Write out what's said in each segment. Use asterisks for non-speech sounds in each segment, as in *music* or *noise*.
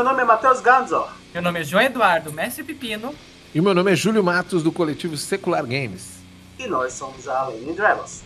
Meu nome é Matheus Ganzor. Meu nome é João Eduardo Mestre Pepino. E meu nome é Júlio Matos, do coletivo Secular Games. E nós somos a Lane Dragons.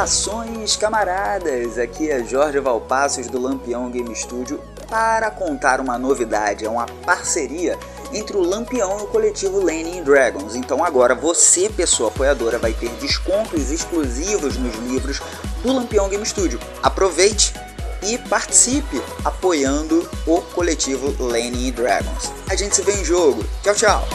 Saudações, camaradas! Aqui é Jorge Valpassos do Lampião Game Studio para contar uma novidade, é uma parceria entre o Lampião e o coletivo Lenin Dragons. Então agora você, pessoa apoiadora, vai ter descontos exclusivos nos livros do Lampião Game Studio. Aproveite e participe apoiando o coletivo Lenin Dragons. A gente se vê em jogo. Tchau, tchau!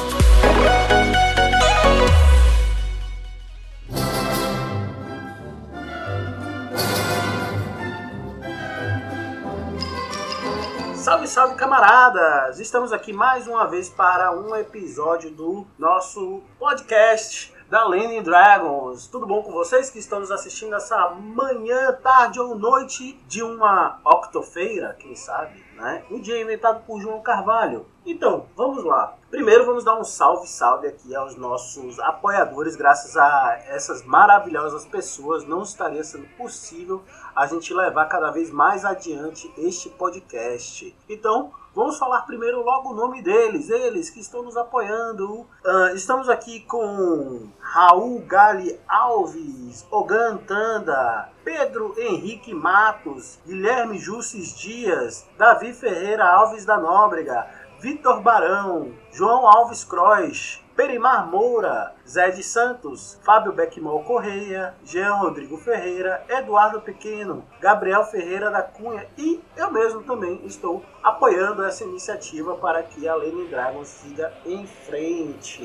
Camaradas! Estamos aqui mais uma vez para um episódio do nosso podcast da Lenin Dragons. Tudo bom com vocês que estão nos assistindo essa manhã, tarde ou noite de uma octofeira, quem sabe, né? Um dia inventado por João Carvalho. Então, vamos lá. Primeiro vamos dar um salve, salve aqui aos nossos apoiadores. Graças a essas maravilhosas pessoas, não estaria sendo possível a gente levar cada vez mais adiante este podcast. Então, Vamos falar primeiro logo o nome deles, eles que estão nos apoiando. Uh, estamos aqui com Raul Gali Alves, Ogan Tanda, Pedro Henrique Matos, Guilherme Jussis Dias, Davi Ferreira Alves da Nóbrega, Vitor Barão, João Alves Croix, Perimar Moura, Zé de Santos, Fábio Beckmol Correia, Jean Rodrigo Ferreira, Eduardo Pequeno, Gabriel Ferreira da Cunha e eu mesmo também estou apoiando essa iniciativa para que a Lenin Dragons siga em frente.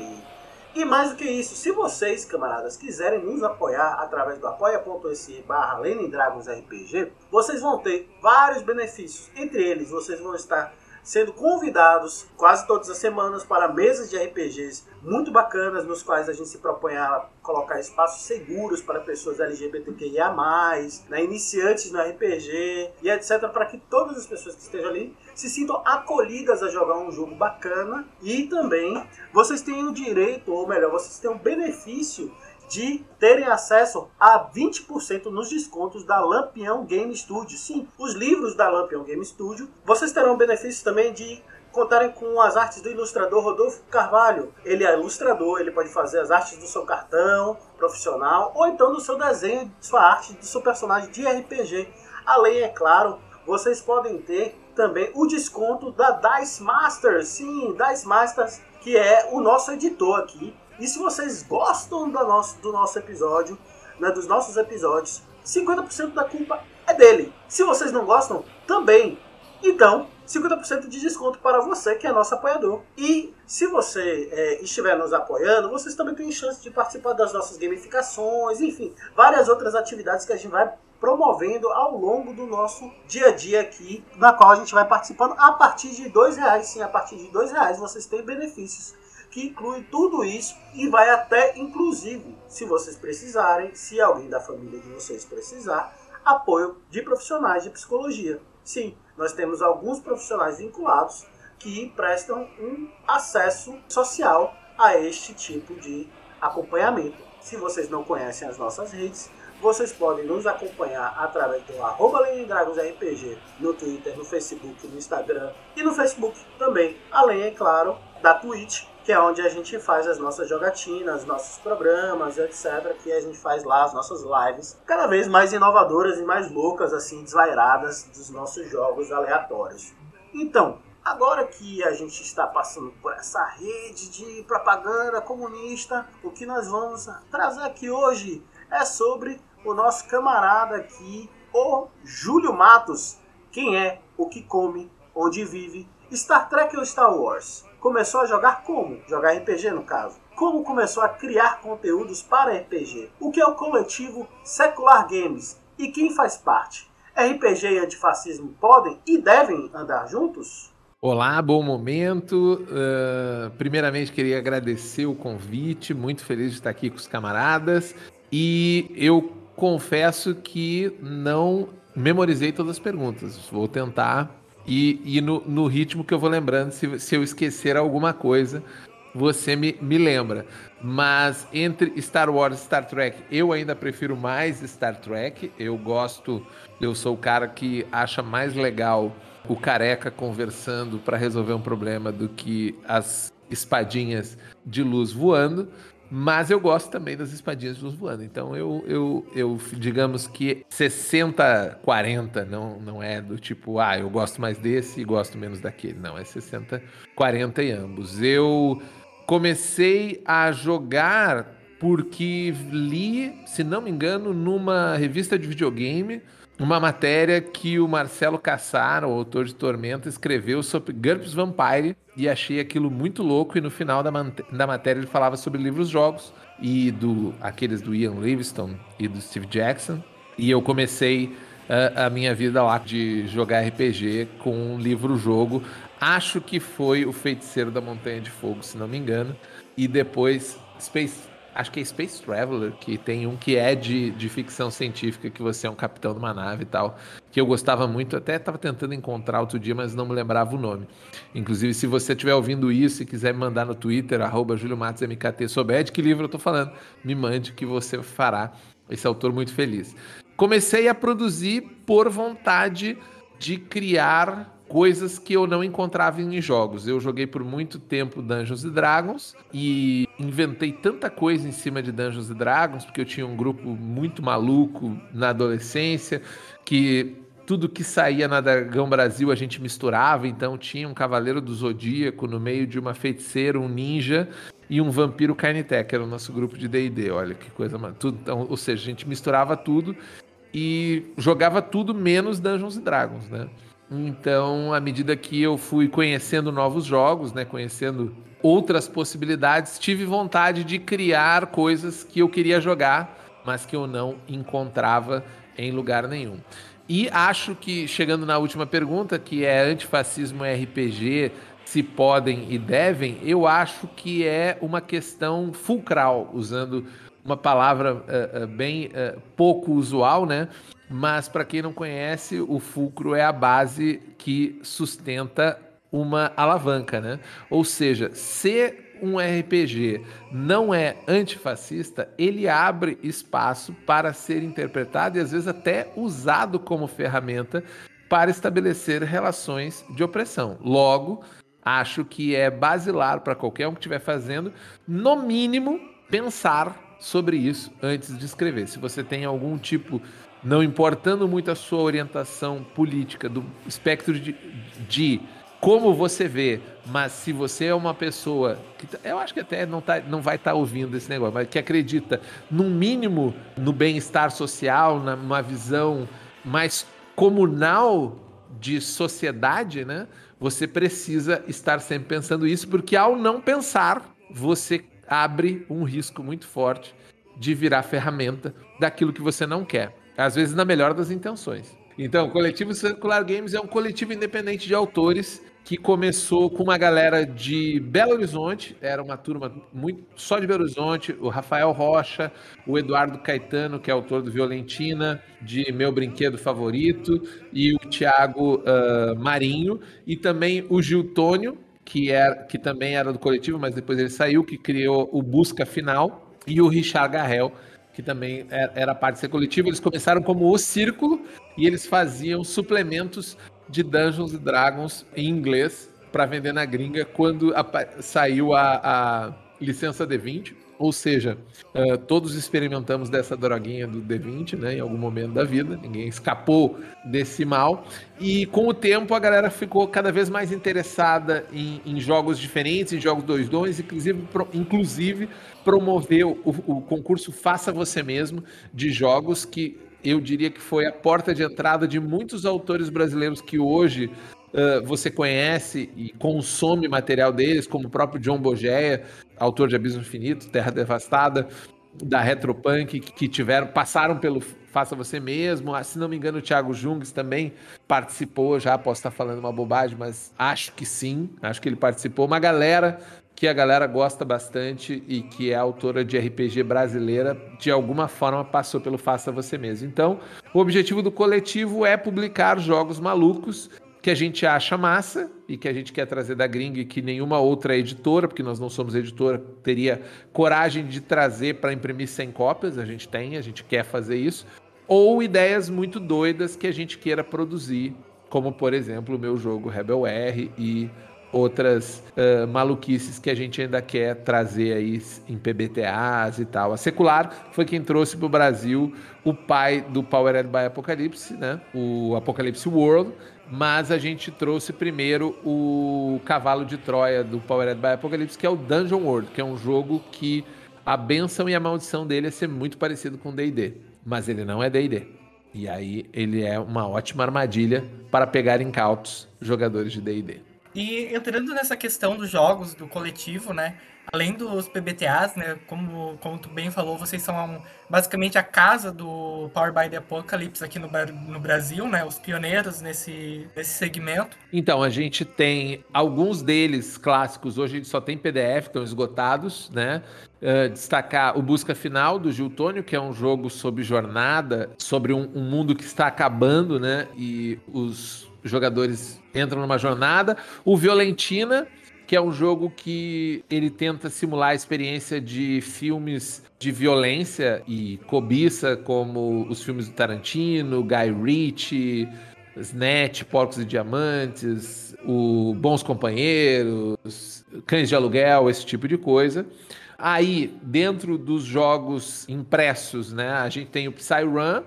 E mais do que isso, se vocês, camaradas, quiserem nos apoiar através do apoia.se barra RPG, vocês vão ter vários benefícios. Entre eles, vocês vão estar sendo convidados quase todas as semanas para mesas de RPGs muito bacanas, nos quais a gente se propõe a colocar espaços seguros para pessoas LGBTQIA+, né, iniciantes no RPG e etc, para que todas as pessoas que estejam ali se sintam acolhidas a jogar um jogo bacana. E também vocês tenham o direito, ou melhor, vocês tenham o benefício de terem acesso a 20% nos descontos da Lampião Game Studio. Sim, os livros da Lampião Game Studio. Vocês terão benefício também de contarem com as artes do ilustrador Rodolfo Carvalho. Ele é ilustrador, ele pode fazer as artes do seu cartão profissional ou então do seu desenho, sua arte, do seu personagem de RPG. Além, é claro, vocês podem ter também o desconto da Dice Masters. Sim, Dice Masters, que é o nosso editor aqui e se vocês gostam do nosso, do nosso episódio, né, dos nossos episódios, 50% da culpa é dele. Se vocês não gostam, também. Então, 50% de desconto para você que é nosso apoiador. E se você é, estiver nos apoiando, vocês também têm chance de participar das nossas gamificações, enfim, várias outras atividades que a gente vai promovendo ao longo do nosso dia a dia aqui, na qual a gente vai participando a partir de dois reais. Sim, a partir de dois reais vocês têm benefícios que inclui tudo isso e vai até, inclusive, se vocês precisarem, se alguém da família de vocês precisar, apoio de profissionais de psicologia. Sim, nós temos alguns profissionais vinculados que prestam um acesso social a este tipo de acompanhamento. Se vocês não conhecem as nossas redes, vocês podem nos acompanhar através do arroba RPG no Twitter, no Facebook, no Instagram e no Facebook também, além, é claro, da Twitch, que é onde a gente faz as nossas jogatinas, nossos programas, etc. Que a gente faz lá as nossas lives, cada vez mais inovadoras e mais loucas, assim, desvairadas dos nossos jogos aleatórios. Então, Agora que a gente está passando por essa rede de propaganda comunista, o que nós vamos trazer aqui hoje é sobre o nosso camarada aqui, o Júlio Matos. Quem é, o que come, onde vive, Star Trek ou Star Wars? Começou a jogar como? Jogar RPG no caso. Como começou a criar conteúdos para RPG? O que é o coletivo Secular Games e quem faz parte? RPG e antifascismo podem e devem andar juntos? Olá, bom momento. Uh, primeiramente, queria agradecer o convite, muito feliz de estar aqui com os camaradas. E eu confesso que não memorizei todas as perguntas. Vou tentar ir, ir no, no, ritmo que eu vou lembrando. Se, se eu esquecer alguma coisa, você me, me lembra. Mas entre Star Wars e Star Trek, eu ainda prefiro mais Star Trek. Eu gosto, eu sou o cara que acha mais legal o careca conversando para resolver um problema do que as espadinhas de luz voando. Mas eu gosto também das espadinhas de luz voando. Então eu, eu, eu digamos que 60-40 não, não é do tipo, ah, eu gosto mais desse e gosto menos daquele. Não, é 60-40 em ambos. Eu comecei a jogar porque li, se não me engano, numa revista de videogame uma matéria que o Marcelo Cassar, o autor de Tormenta, escreveu sobre GURPS Vampire e achei aquilo muito louco e no final da, da matéria ele falava sobre livros-jogos e do aqueles do Ian Livingstone e do Steve Jackson e eu comecei uh, a minha vida lá de jogar RPG com um livro-jogo. Acho que foi o Feiticeiro da Montanha de Fogo, se não me engano, e depois Space acho que é Space Traveler, que tem um que é de, de ficção científica, que você é um capitão de uma nave e tal, que eu gostava muito, até estava tentando encontrar outro dia, mas não me lembrava o nome. Inclusive, se você estiver ouvindo isso e quiser me mandar no Twitter, arroba MKT, souber de que livro eu estou falando, me mande que você fará esse autor muito feliz. Comecei a produzir por vontade de criar coisas que eu não encontrava em jogos. Eu joguei por muito tempo Dungeons Dragons e inventei tanta coisa em cima de Dungeons Dragons, porque eu tinha um grupo muito maluco na adolescência, que tudo que saía na Dragão Brasil a gente misturava, então tinha um Cavaleiro do Zodíaco no meio de uma feiticeira, um ninja e um vampiro Carnité, que era o nosso grupo de D&D, olha que coisa, tudo, então, ou seja, a gente misturava tudo e jogava tudo menos Dungeons Dragons, né? Então, à medida que eu fui conhecendo novos jogos, né, conhecendo outras possibilidades, tive vontade de criar coisas que eu queria jogar, mas que eu não encontrava em lugar nenhum. E acho que, chegando na última pergunta, que é antifascismo RPG, se podem e devem, eu acho que é uma questão fulcral, usando uma palavra uh, uh, bem uh, pouco usual, né? Mas para quem não conhece, o fulcro é a base que sustenta uma alavanca, né? Ou seja, se um RPG não é antifascista, ele abre espaço para ser interpretado e às vezes até usado como ferramenta para estabelecer relações de opressão. Logo, acho que é basilar para qualquer um que estiver fazendo, no mínimo, pensar sobre isso antes de escrever. Se você tem algum tipo não importando muito a sua orientação política, do espectro de, de como você vê, mas se você é uma pessoa que tá, eu acho que até não, tá, não vai estar tá ouvindo esse negócio, mas que acredita no mínimo no bem-estar social, numa visão mais comunal de sociedade, né? Você precisa estar sempre pensando isso, porque ao não pensar, você abre um risco muito forte de virar ferramenta daquilo que você não quer. Às vezes na melhor das intenções. Então, o Coletivo Circular Games é um coletivo independente de autores que começou com uma galera de Belo Horizonte, era uma turma muito só de Belo Horizonte, o Rafael Rocha, o Eduardo Caetano, que é autor do Violentina, de Meu Brinquedo Favorito, e o Thiago uh, Marinho, e também o Gil Tônio, que, era, que também era do coletivo, mas depois ele saiu, que criou o Busca Final, e o Richard Garrel, que também é, era parte desse coletivo. Eles começaram como o Círculo e eles faziam suplementos de Dungeons Dragons em inglês para vender na gringa quando a, saiu a, a licença D20. Ou seja, uh, todos experimentamos dessa droguinha do D20, né, em algum momento da vida, ninguém escapou desse mal. E com o tempo a galera ficou cada vez mais interessada em, em jogos diferentes, em jogos 2-2, inclusive, pro, inclusive promoveu o, o concurso Faça Você Mesmo de jogos que eu diria que foi a porta de entrada de muitos autores brasileiros que hoje uh, você conhece e consome material deles, como o próprio John Bogeia, autor de Abismo Infinito, Terra Devastada, da Retropunk, que tiveram, passaram pelo Faça Você Mesmo. Ah, se não me engano, o Thiago Jungs também participou, já posso estar falando uma bobagem, mas acho que sim, acho que ele participou. Uma galera que a galera gosta bastante e que é autora de RPG brasileira, de alguma forma passou pelo Faça Você Mesmo. Então, o objetivo do coletivo é publicar jogos malucos que a gente acha massa e que a gente quer trazer da gringa e que nenhuma outra editora, porque nós não somos editora, teria coragem de trazer para imprimir 100 cópias, a gente tem, a gente quer fazer isso, ou ideias muito doidas que a gente queira produzir, como por exemplo o meu jogo Rebel R e outras uh, maluquices que a gente ainda quer trazer aí em PBTAs e tal. A Secular foi quem trouxe para o Brasil o pai do Powered by Apocalypse, né? o Apocalypse World, mas a gente trouxe primeiro o cavalo de Troia do Powered by Apocalypse, que é o Dungeon World, que é um jogo que a benção e a maldição dele é ser muito parecido com D&D, mas ele não é D&D. E aí ele é uma ótima armadilha para pegar incautos jogadores de D&D. E entrando nessa questão dos jogos, do coletivo, né? Além dos PBTAs, né, como, como tu bem falou, vocês são basicamente a casa do Power by the Apocalypse aqui no, no Brasil, né, os pioneiros nesse, nesse segmento. Então, a gente tem alguns deles clássicos, hoje a gente só tem PDF, estão esgotados, né, uh, destacar o Busca Final, do Gil Tônio, que é um jogo sobre jornada, sobre um, um mundo que está acabando, né, e os jogadores entram numa jornada. O Violentina, que é um jogo que ele tenta simular a experiência de filmes de violência e cobiça, como os filmes do Tarantino, Guy Ritchie, Snatch, Porcos e Diamantes, o Bons Companheiros, Cães de Aluguel, esse tipo de coisa. Aí, dentro dos jogos impressos, né, a gente tem o Psyrun,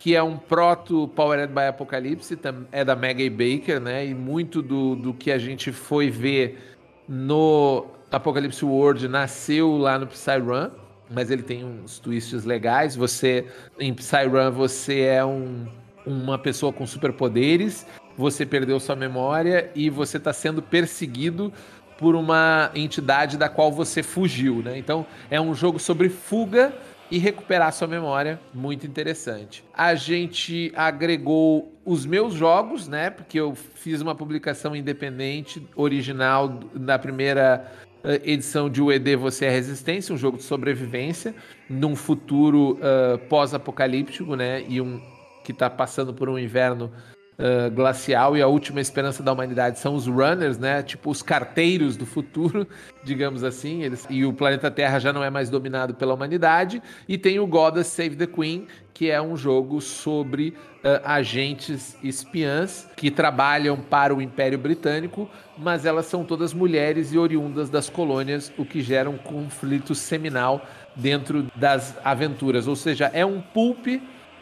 que é um proto Powered by Apocalypse, é da Maggie Baker, né? E muito do, do que a gente foi ver no Apocalypse World nasceu lá no Psyrun, mas ele tem uns twists legais. Você em Psyrun você é um, uma pessoa com superpoderes, você perdeu sua memória e você está sendo perseguido por uma entidade da qual você fugiu, né? Então é um jogo sobre fuga e recuperar sua memória, muito interessante. A gente agregou os meus jogos, né? Porque eu fiz uma publicação independente, original, na primeira eh, edição de UED Você é Resistência, um jogo de sobrevivência, num futuro uh, pós-apocalíptico, né? E um que está passando por um inverno uh, glacial e a última esperança da humanidade são os runners, né? Tipo os carteiros do futuro, *laughs* digamos assim. Eles, e o planeta Terra já não é mais dominado pela humanidade. E tem o Goddess Save the Queen, que é um jogo sobre uh, agentes espiãs que trabalham para o Império Britânico, mas elas são todas mulheres e oriundas das colônias, o que gera um conflito seminal dentro das aventuras. Ou seja, é um pulp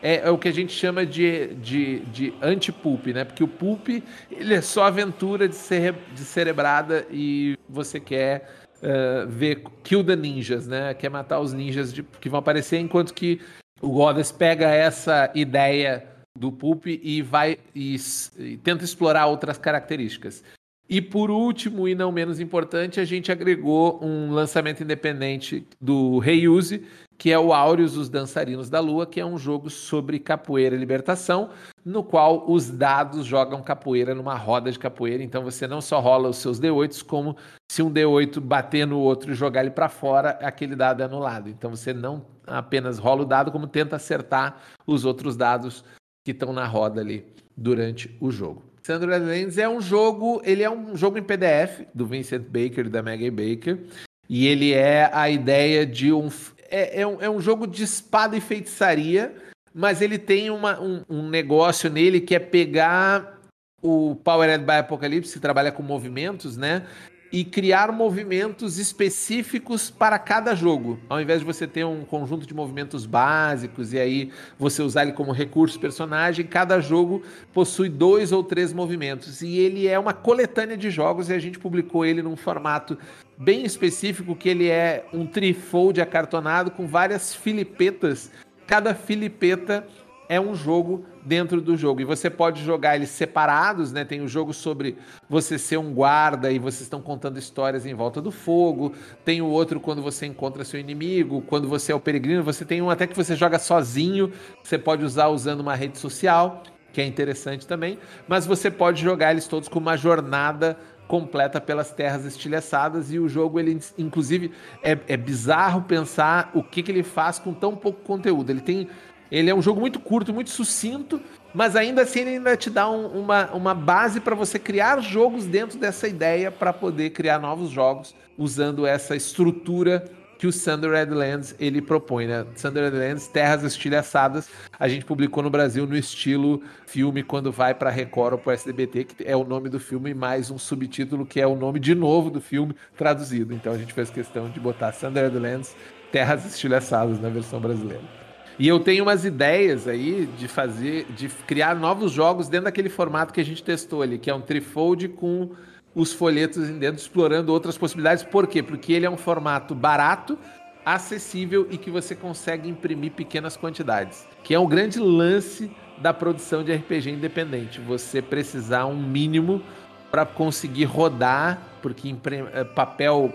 é, é, o que a gente chama de, de, de anti-pulp, né? Porque o pulp ele é só aventura de, cere de cerebrada e você quer uh, ver Kill the Ninjas, né? Quer matar os ninjas de, que vão aparecer, enquanto que o Goddess pega essa ideia do pulp e vai e, e tenta explorar outras características. E por último, e não menos importante, a gente agregou um lançamento independente do Reuse, que é o Áureos, os Dançarinos da Lua, que é um jogo sobre capoeira e libertação, no qual os dados jogam capoeira numa roda de capoeira. Então você não só rola os seus D8s, como se um D8 bater no outro e jogar ele para fora, aquele dado é anulado. Então você não apenas rola o dado, como tenta acertar os outros dados que estão na roda ali durante o jogo. Sandro Lands é um jogo, ele é um jogo em PDF do Vincent Baker e da Maggie Baker, e ele é a ideia de um é, é, um, é um jogo de espada e feitiçaria, mas ele tem uma, um, um negócio nele que é pegar o Powered by Apocalypse, que trabalha com movimentos, né? E criar movimentos específicos para cada jogo. Ao invés de você ter um conjunto de movimentos básicos e aí você usar ele como recurso personagem, cada jogo possui dois ou três movimentos. E ele é uma coletânea de jogos e a gente publicou ele num formato bem específico, que ele é um trifold acartonado com várias filipetas. Cada filipeta é um jogo dentro do jogo. E você pode jogar eles separados, né? Tem o jogo sobre você ser um guarda e vocês estão contando histórias em volta do fogo. Tem o outro quando você encontra seu inimigo, quando você é o peregrino. Você tem um até que você joga sozinho, você pode usar usando uma rede social, que é interessante também. Mas você pode jogar eles todos com uma jornada completa pelas terras estilhaçadas e o jogo ele inclusive é, é bizarro pensar o que, que ele faz com tão pouco conteúdo ele tem ele é um jogo muito curto, muito sucinto, mas ainda assim ele ainda te dá um, uma, uma base para você criar jogos dentro dessa ideia para poder criar novos jogos usando essa estrutura que o Thunder Redlands ele propõe, né? Thunder Redlands, Terras Estilhaçadas, a gente publicou no Brasil no estilo filme quando vai para Record ou para SDBT, que é o nome do filme mais um subtítulo que é o nome de novo do filme traduzido. Então a gente fez questão de botar Thunder Redlands, Terras Estilhaçadas na versão brasileira. E eu tenho umas ideias aí de fazer, de criar novos jogos dentro daquele formato que a gente testou ali, que é um trifold com os folhetos dentro, explorando outras possibilidades. Por quê? Porque ele é um formato barato, acessível e que você consegue imprimir pequenas quantidades. Que é um grande lance da produção de RPG independente. Você precisar um mínimo para conseguir rodar, porque eh, papel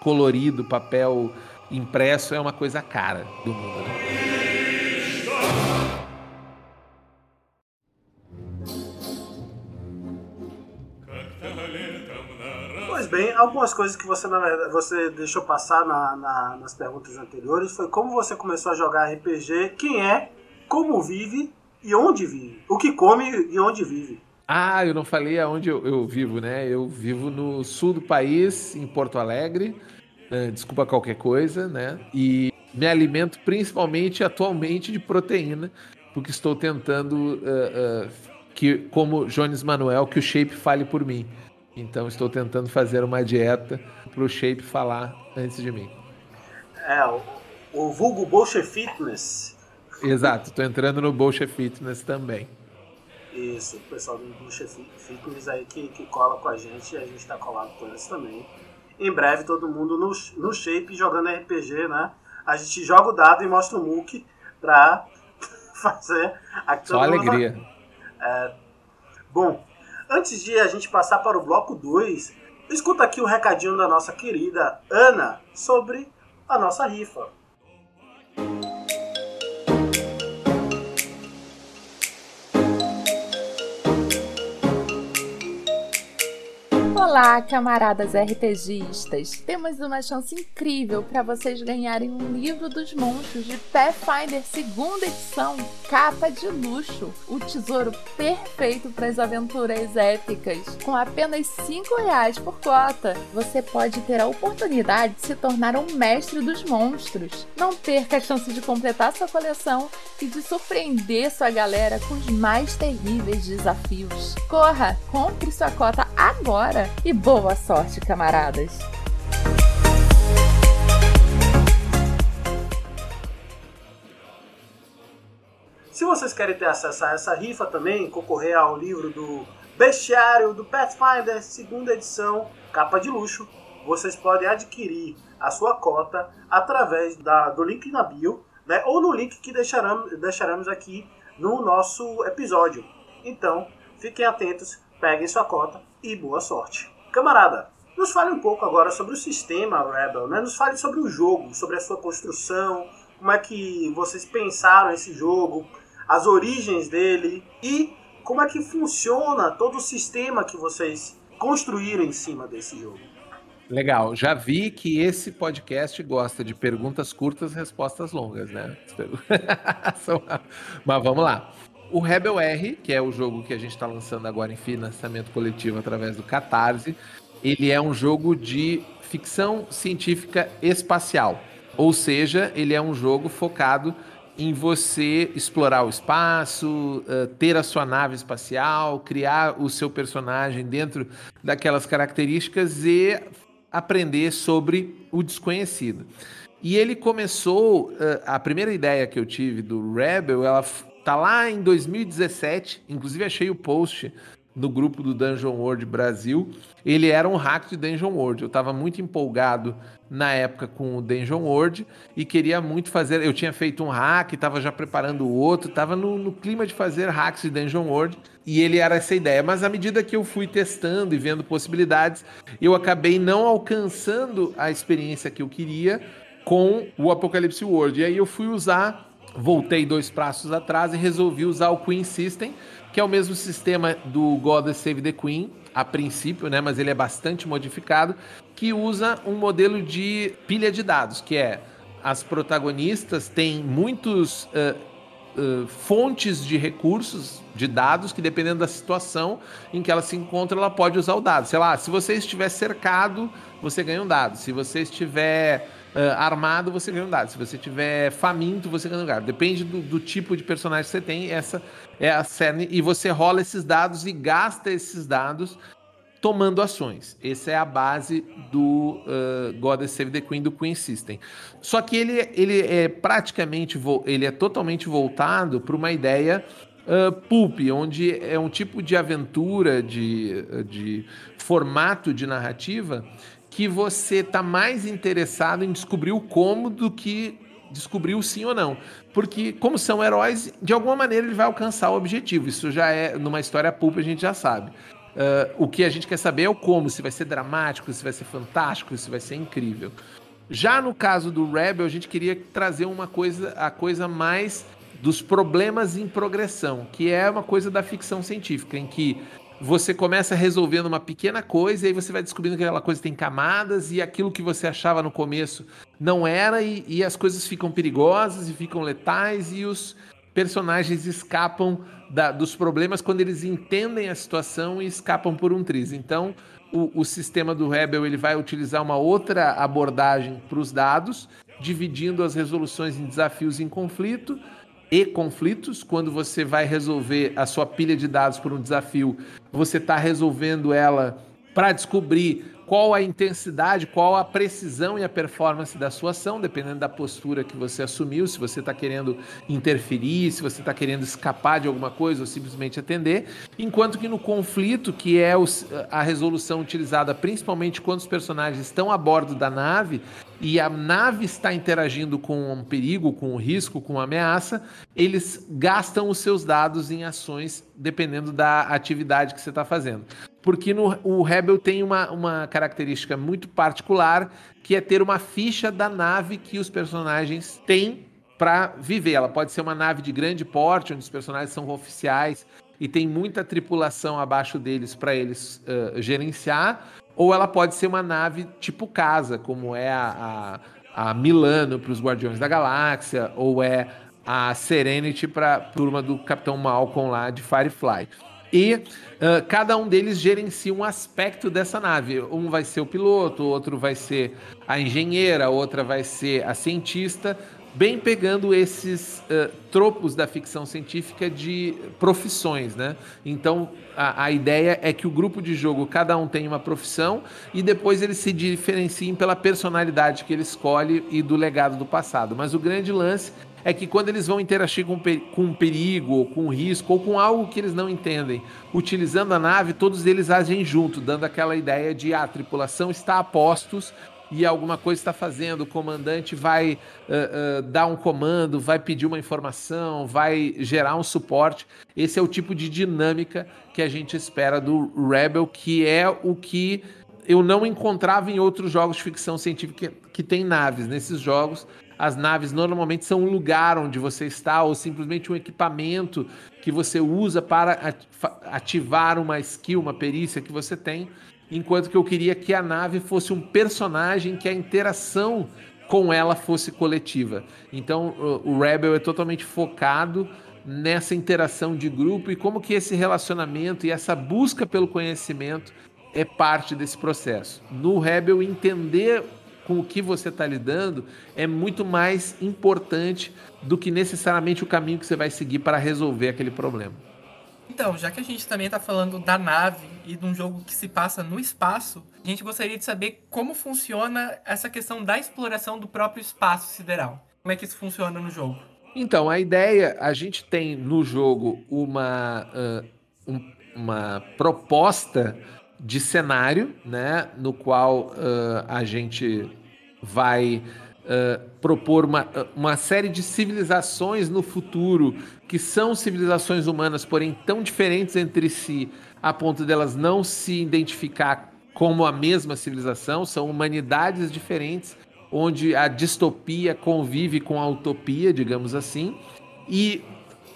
colorido, papel impresso é uma coisa cara do mundo. Né? bem, algumas coisas que você, na verdade, você deixou passar na, na, nas perguntas anteriores foi como você começou a jogar RPG, quem é, como vive e onde vive. O que come e onde vive. Ah, eu não falei aonde eu, eu vivo, né? Eu vivo no sul do país, em Porto Alegre. Uh, desculpa qualquer coisa, né? E me alimento principalmente atualmente de proteína, porque estou tentando uh, uh, que, como Jones Manuel, que o shape fale por mim. Então estou tentando fazer uma dieta para o Shape falar antes de mim. É, o, o vulgo Bolche Fitness. Exato, estou entrando no Bolche Fitness também. Isso, o pessoal do Bolche Fitness aí que, que cola com a gente a gente está colado com eles também. Em breve todo mundo no, no Shape jogando RPG, né? A gente joga o dado e mostra o Mook para *laughs* fazer... Só alegria. É, bom, Antes de a gente passar para o bloco 2, escuta aqui o recadinho da nossa querida Ana sobre a nossa rifa. Olá, camaradas RPGistas! Temos uma chance incrível para vocês ganharem um livro dos monstros de Pathfinder segunda edição, capa de luxo, o tesouro perfeito para as aventuras épicas. Com apenas cinco reais por cota, você pode ter a oportunidade de se tornar um mestre dos monstros. Não perca a chance de completar sua coleção e de surpreender sua galera com os mais terríveis desafios. Corra, compre sua cota agora! E boa sorte, camaradas! Se vocês querem ter acesso a essa rifa também, concorrer ao livro do Bestiário do Pathfinder, segunda edição, capa de luxo, vocês podem adquirir a sua cota através da, do link na bio, né, ou no link que deixaremos, deixaremos aqui no nosso episódio. Então, fiquem atentos, peguem sua cota e boa sorte. Camarada, nos fale um pouco agora sobre o sistema Rebel, né? Nos fale sobre o jogo, sobre a sua construção, como é que vocês pensaram esse jogo, as origens dele e como é que funciona todo o sistema que vocês construíram em cima desse jogo. Legal, já vi que esse podcast gosta de perguntas curtas, respostas longas, né? *laughs* Mas vamos lá. O Rebel R, que é o jogo que a gente está lançando agora em financiamento coletivo através do Catarse, ele é um jogo de ficção científica espacial. Ou seja, ele é um jogo focado em você explorar o espaço, uh, ter a sua nave espacial, criar o seu personagem dentro daquelas características e aprender sobre o desconhecido. E ele começou, uh, a primeira ideia que eu tive do Rebel, ela tá lá em 2017, inclusive achei o post no grupo do Dungeon World Brasil. Ele era um hack de Dungeon World. Eu estava muito empolgado na época com o Dungeon World e queria muito fazer. Eu tinha feito um hack, estava já preparando o outro, estava no, no, clima de fazer hacks de Dungeon World e ele era essa ideia. Mas à medida que eu fui testando e vendo possibilidades, eu acabei não alcançando a experiência que eu queria com o Apocalypse World. E aí eu fui usar, voltei dois passos atrás e resolvi usar o Queen System que é o mesmo sistema do God Save the Queen, a princípio, né, mas ele é bastante modificado, que usa um modelo de pilha de dados, que é as protagonistas têm muitos uh, uh, fontes de recursos de dados que dependendo da situação em que ela se encontra, ela pode usar o dado. Sei lá, se você estiver cercado, você ganha um dado. Se você estiver uh, armado, você ganha um dado. Se você tiver faminto, você ganha um dado. Depende do, do, tipo de personagem que você tem. Essa é a cerne. E você rola esses dados e gasta esses dados tomando ações. Essa é a base do uh, God Save the Queen do Queen System. Só que ele, ele é praticamente ele é totalmente voltado para uma ideia uh, pulp, onde é um tipo de aventura de, de formato de narrativa que você está mais interessado em descobrir o como do que descobrir o sim ou não. Porque, como são heróis, de alguma maneira ele vai alcançar o objetivo. Isso já é, numa história pulpa, a gente já sabe. Uh, o que a gente quer saber é o como, se vai ser dramático, se vai ser fantástico, se vai ser incrível. Já no caso do Rebel, a gente queria trazer uma coisa, a coisa mais dos problemas em progressão, que é uma coisa da ficção científica, em que você começa resolvendo uma pequena coisa e aí você vai descobrindo que aquela coisa tem camadas e aquilo que você achava no começo não era e, e as coisas ficam perigosas e ficam letais e os personagens escapam da, dos problemas quando eles entendem a situação e escapam por um triz. Então, o, o sistema do Rebel ele vai utilizar uma outra abordagem para os dados, dividindo as resoluções em desafios em conflito e conflitos. Quando você vai resolver a sua pilha de dados por um desafio, você está resolvendo ela para descobrir qual a intensidade, qual a precisão e a performance da sua ação, dependendo da postura que você assumiu, se você está querendo interferir, se você está querendo escapar de alguma coisa ou simplesmente atender. Enquanto que no conflito, que é a resolução utilizada principalmente quando os personagens estão a bordo da nave, e a nave está interagindo com um perigo, com um risco, com uma ameaça, eles gastam os seus dados em ações dependendo da atividade que você está fazendo. Porque no, o Rebel tem uma, uma característica muito particular, que é ter uma ficha da nave que os personagens têm para viver. Ela pode ser uma nave de grande porte, onde os personagens são oficiais e tem muita tripulação abaixo deles para eles uh, gerenciar, ou ela pode ser uma nave tipo casa, como é a, a, a Milano para os Guardiões da Galáxia, ou é a Serenity para a turma do Capitão Malcolm lá de Firefly. E uh, cada um deles gerencia um aspecto dessa nave. Um vai ser o piloto, outro vai ser a engenheira, outra vai ser a cientista, bem pegando esses uh, tropos da ficção científica de profissões, né? Então a, a, ideia é que o grupo de jogo cada um tem uma profissão e depois eles se diferenciem pela personalidade que ele escolhe e do legado do passado. Mas o grande lance é que quando eles vão interagir com, com um perigo, ou com um risco, ou com algo que eles não entendem, utilizando a nave, todos eles agem junto, dando aquela ideia de ah, a tripulação está a postos e alguma coisa está fazendo, o comandante vai uh, uh, dar um comando, vai pedir uma informação, vai gerar um suporte. Esse é o tipo de dinâmica que a gente espera do Rebel, que é o que eu não encontrava em outros jogos de ficção científica que, que tem naves. Nesses jogos, as naves normalmente são um lugar onde você está ou simplesmente um equipamento que você usa para ativar uma skill, uma perícia que você tem enquanto que eu queria que a nave fosse um personagem que a interação com ela fosse coletiva. Então o Rebel é totalmente focado nessa interação de grupo e como que esse relacionamento e essa busca pelo conhecimento é parte desse processo. No Rebel entender com o que você está lidando é muito mais importante do que necessariamente o caminho que você vai seguir para resolver aquele problema. Então, já que a gente também está falando da nave e de um jogo que se passa no espaço, a gente gostaria de saber como funciona essa questão da exploração do próprio espaço sideral. Como é que isso funciona no jogo? Então, a ideia, a gente tem no jogo uma, uh, um, uma proposta de cenário, né, no qual uh, a gente vai uh, propor uma, uma série de civilizações no futuro que são civilizações humanas, porém tão diferentes entre si, a ponto delas não se identificar como a mesma civilização, são humanidades diferentes, onde a distopia convive com a utopia, digamos assim, e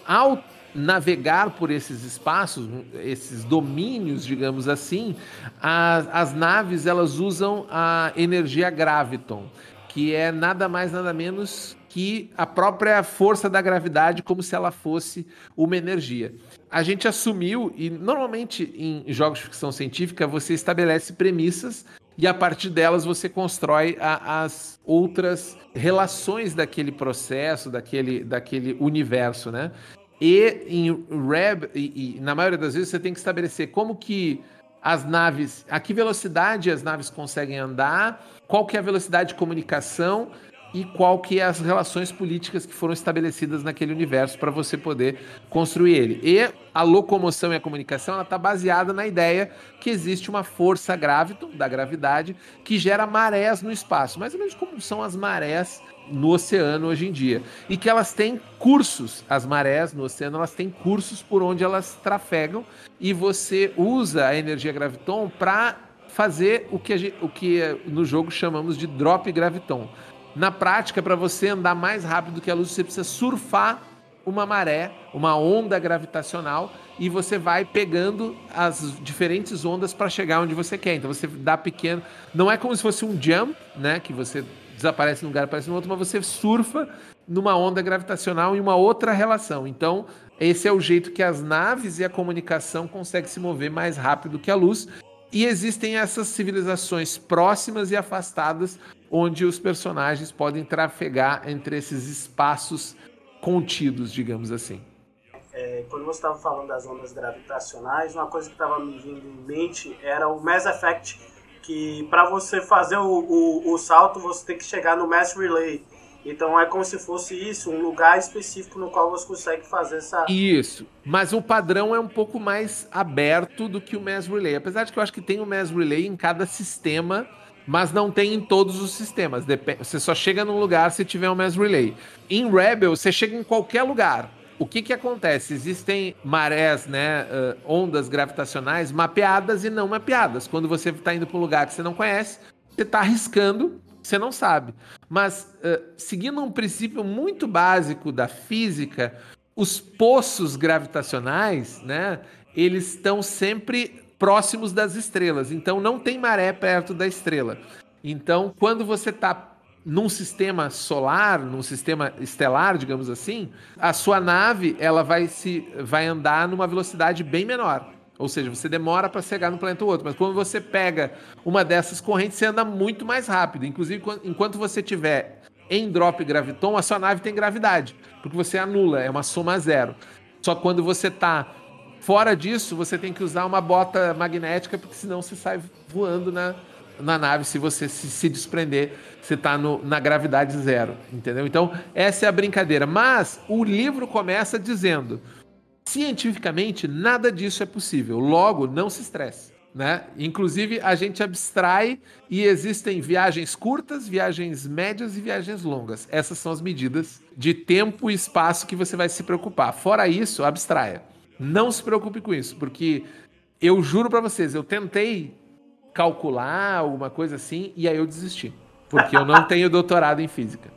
ao navegar por esses espaços, esses domínios, digamos assim, as, as naves elas usam a energia graviton, que é nada mais nada menos que a própria força da gravidade, como se ela fosse uma energia. A gente assumiu, e normalmente em jogos de ficção científica você estabelece premissas e a partir delas você constrói a, as outras relações daquele processo, daquele, daquele universo, né? E em Reb, e, e, na maioria das vezes, você tem que estabelecer como que as naves, a que velocidade as naves conseguem andar, qual que é a velocidade de comunicação e qual que é as relações políticas que foram estabelecidas naquele universo para você poder construir ele. E a locomoção e a comunicação ela está baseada na ideia que existe uma força graviton da gravidade que gera marés no espaço, mais ou menos como são as marés no oceano hoje em dia. E que elas têm cursos, as marés no oceano, elas têm cursos por onde elas trafegam e você usa a energia graviton para fazer o que, gente, o que no jogo chamamos de drop graviton. Na prática, para você andar mais rápido que a luz, você precisa surfar uma maré, uma onda gravitacional, e você vai pegando as diferentes ondas para chegar onde você quer. Então você dá pequeno. Não é como se fosse um jump, né? Que você desaparece num lugar, aparece no outro, mas você surfa numa onda gravitacional em uma outra relação. Então, esse é o jeito que as naves e a comunicação conseguem se mover mais rápido que a luz. E existem essas civilizações próximas e afastadas onde os personagens podem trafegar entre esses espaços contidos, digamos assim. É, quando você estava falando das ondas gravitacionais, uma coisa que estava me vindo em mente era o Mass Effect que para você fazer o, o, o, salto você tem que chegar no Mass Relay. Então é como se fosse isso, um lugar específico no qual você consegue fazer essa. Isso. Mas o padrão é um pouco mais aberto do que o Mass Relay. Apesar de que eu acho que tem o Mass Relay em cada sistema, mas não tem em todos os sistemas. Você só chega num lugar se tiver um Mass Relay. Em Rebel, você chega em qualquer lugar o que que acontece? Existem marés, né, uh, ondas gravitacionais mapeadas e não mapeadas. Quando você está indo para um lugar que você não conhece, você está arriscando, você não sabe. Mas uh, seguindo um princípio muito básico da física, os poços gravitacionais, né, eles estão sempre próximos das estrelas. Então não tem maré perto da estrela. Então, quando você está num sistema solar, num sistema estelar, digamos assim, a sua nave ela vai se vai andar numa velocidade bem menor. Ou seja, você demora para chegar no planeta ou outro, mas quando você pega uma dessas correntes, você anda muito mais rápido. Inclusive, enquanto você tiver em drop graviton, a sua nave tem gravidade, porque você anula, é uma soma zero. Só quando você está fora disso, você tem que usar uma bota magnética, porque senão você sai voando na, na nave se você se, se desprender, você está na gravidade zero, entendeu? Então, essa é a brincadeira. Mas o livro começa dizendo: cientificamente, nada disso é possível. Logo, não se estresse. Né? Inclusive, a gente abstrai e existem viagens curtas, viagens médias e viagens longas. Essas são as medidas de tempo e espaço que você vai se preocupar. Fora isso, abstraia. Não se preocupe com isso, porque eu juro para vocês, eu tentei calcular alguma coisa assim, e aí eu desisti. Porque eu não tenho doutorado em física.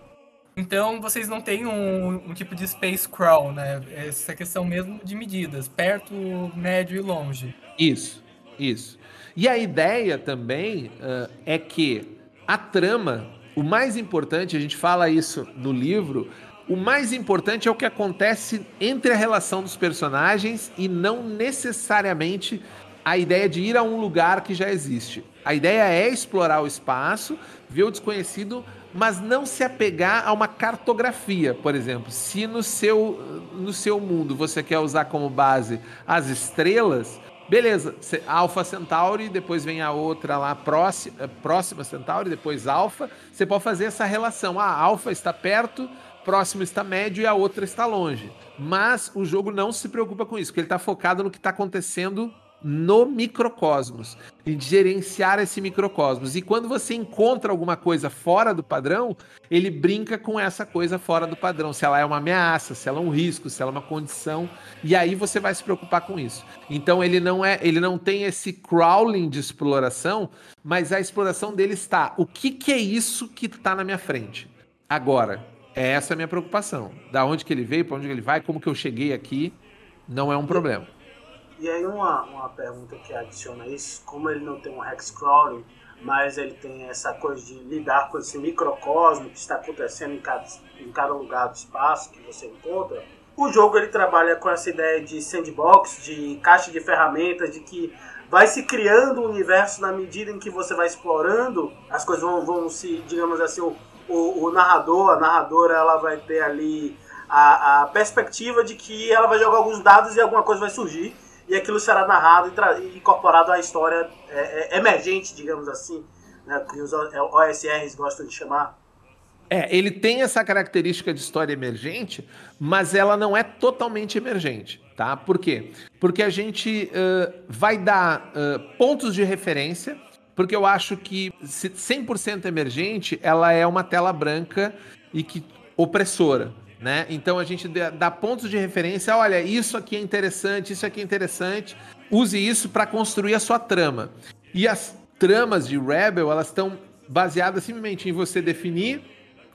Então vocês não têm um, um, tipo de space crawl, né? Essa questão mesmo de medidas, perto, médio e longe. Isso, isso. E a ideia também uh, é que a trama, o mais importante, a gente fala isso no livro, o mais importante é o que acontece entre a relação dos personagens e não necessariamente a ideia de ir a um lugar que já existe. A ideia é explorar o espaço, ver o desconhecido, mas não se apegar a uma cartografia, por exemplo. Se no seu, no seu mundo você quer usar como base as estrelas, beleza, Alpha Centauri, depois vem a outra lá próxima, eh, próxima Centauri, depois Alpha. Você pode fazer essa relação. Ah, Alpha está perto, próximo está médio e a outra está longe. Mas o jogo não se preocupa com isso, porque ele está focado no que está acontecendo no microcosmos, em gerenciar esse microcosmos. E quando você encontra alguma coisa fora do padrão, ele brinca com essa coisa fora do padrão, se ela é uma ameaça, se ela é um risco, se ela é uma condição, e aí você vai se preocupar com isso. Então ele não é, ele não tem esse crawling de exploração, mas a exploração dele está, o que que é isso que está na minha frente? Agora, é essa a minha preocupação. Da onde que ele veio, para onde que ele vai, como que eu cheguei aqui, não é um problema. E aí uma, uma pergunta que adiciona isso, como ele não tem um hex crawling, mas ele tem essa coisa de lidar com esse microcosmo que está acontecendo em cada, em cada lugar do espaço que você encontra, o jogo ele trabalha com essa ideia de sandbox, de caixa de ferramentas, de que vai se criando um universo na medida em que você vai explorando, as coisas vão, vão se, digamos assim, o, o, o narrador, a narradora, ela vai ter ali a, a perspectiva de que ela vai jogar alguns dados e alguma coisa vai surgir e aquilo será narrado e, incorporado à história é, é, emergente, digamos assim, né, que os OSRs gostam de chamar. É, ele tem essa característica de história emergente, mas ela não é totalmente emergente, tá? Por quê? Porque a gente uh, vai dar uh, pontos de referência, porque eu acho que 100% emergente, ela é uma tela branca e que opressora, né? Então a gente dá pontos de referência, olha, isso aqui é interessante, isso aqui é interessante, use isso para construir a sua trama. E as tramas de Rebel, elas estão baseadas simplesmente em você definir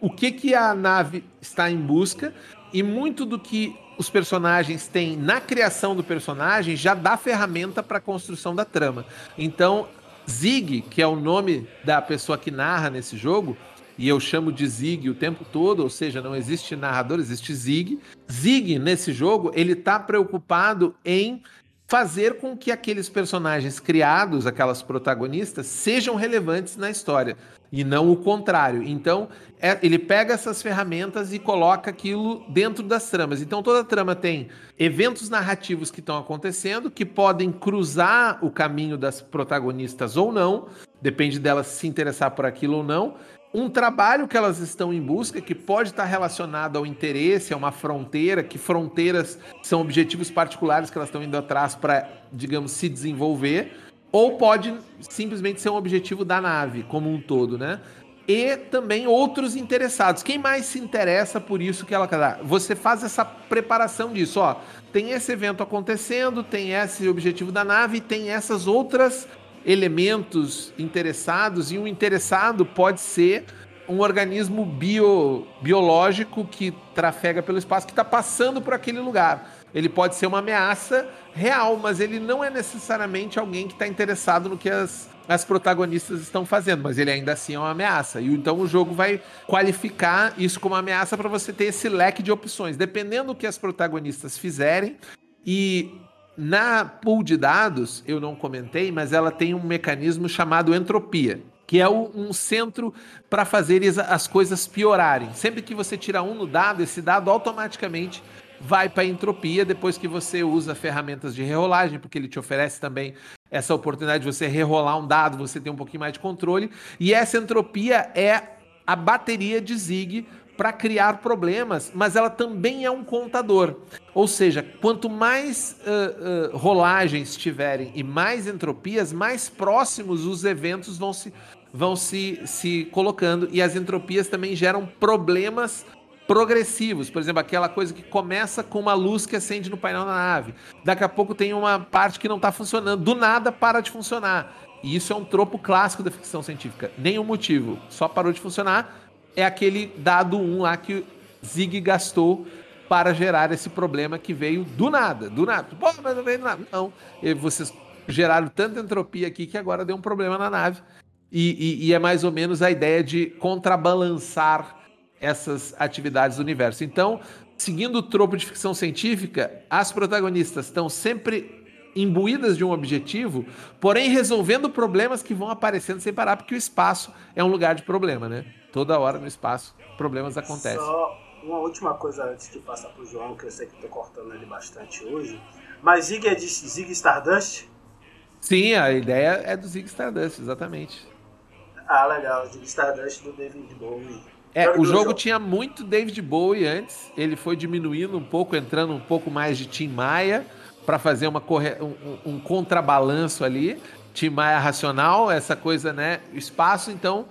o que, que a nave está em busca e muito do que os personagens têm na criação do personagem já dá ferramenta para a construção da trama. Então, Zig, que é o nome da pessoa que narra nesse jogo, e eu chamo de Zig o tempo todo, ou seja, não existe narrador, existe Zig. Zig, nesse jogo, ele está preocupado em fazer com que aqueles personagens criados, aquelas protagonistas, sejam relevantes na história e não o contrário. Então, é, ele pega essas ferramentas e coloca aquilo dentro das tramas. Então, toda trama tem eventos narrativos que estão acontecendo, que podem cruzar o caminho das protagonistas ou não, depende delas se interessar por aquilo ou não, um trabalho que elas estão em busca, que pode estar relacionado ao interesse, a uma fronteira, que fronteiras são objetivos particulares que elas estão indo atrás para, digamos, se desenvolver, ou pode simplesmente ser um objetivo da nave como um todo, né? E também outros interessados. Quem mais se interessa por isso que ela Você faz essa preparação disso, ó. Tem esse evento acontecendo, tem esse objetivo da nave, tem essas outras elementos interessados, e um interessado pode ser um organismo bio, biológico que trafega pelo espaço, que está passando por aquele lugar. Ele pode ser uma ameaça real, mas ele não é necessariamente alguém que está interessado no que as, as protagonistas estão fazendo, mas ele ainda assim é uma ameaça. E então o jogo vai qualificar isso como uma ameaça para você ter esse leque de opções. Dependendo do que as protagonistas fizerem, e na pool de dados, eu não comentei, mas ela tem um mecanismo chamado entropia, que é um centro para fazer as coisas piorarem. Sempre que você tira um no dado, esse dado automaticamente vai para a entropia depois que você usa ferramentas de rerolagem, porque ele te oferece também essa oportunidade de você rerolar um dado, você tem um pouquinho mais de controle. E essa entropia é a bateria de Zig para criar problemas, mas ela também é um contador. Ou seja, quanto mais uh, uh, rolagens tiverem e mais entropias, mais próximos os eventos vão se, vão se, se colocando. E as entropias também geram problemas progressivos. Por exemplo, aquela coisa que começa com uma luz que acende no painel da nave. Daqui a pouco tem uma parte que não está funcionando. Do nada para de funcionar. E isso é um tropo clássico da ficção científica. Nenhum motivo. Só parou de funcionar é aquele dado 1 lá que Zig gastou para gerar esse problema que veio do nada, do nada. Pô, mas não veio do nada. Não, e vocês geraram tanta entropia aqui que agora deu um problema na nave. E, e, e, é mais ou menos a ideia de contrabalançar essas atividades do universo. Então, seguindo o tropo de ficção científica, as protagonistas estão sempre imbuídas de um objetivo, porém resolvendo problemas que vão aparecendo sem parar, porque o espaço é um lugar de problema, né? Toda hora no espaço problemas acontecem. Só uma última coisa antes de passar pro João, que eu sei que estou cortando ele bastante hoje. Mas Zig é de Zig Stardust? Sim, a ideia é do Zig Stardust, exatamente. Ah, legal. Zig Stardust do David Bowie. É, o jogo, jogo tinha muito David Bowie antes, ele foi diminuindo um pouco, entrando um pouco mais de Tim Maia para fazer uma corre... um, um, contrabalanço ali. Tim Maia racional, essa coisa, né? Espaço, então,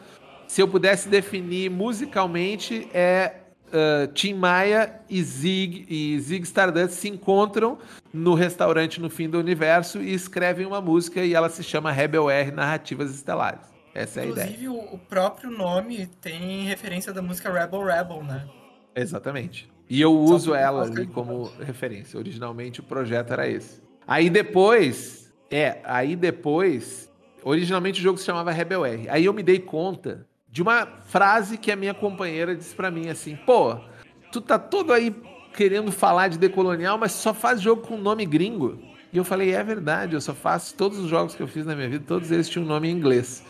se eu pudesse definir musicalmente, é uh, Tim Maia e Zig e Zig Stardust se encontram no restaurante no fim do universo e escrevem uma música e ela se chama Rebel R Narrativas Estelares. Essa é Inclusive, a ideia. Inclusive, o próprio nome tem referência da música Rebel Rebel, né? Exatamente. E eu uso ela ali como referência. Originalmente o projeto era esse. Aí depois, é, aí depois, originalmente o jogo se chamava Rebel R. Aí eu me dei conta de uma frase que a minha companheira disse para mim assim: "Pô, tu tá todo aí querendo falar de decolonial, mas só faz jogo com nome gringo". E eu falei: "É verdade, eu só faço todos os jogos que eu fiz na minha vida, todos eles tinham nome em inglês"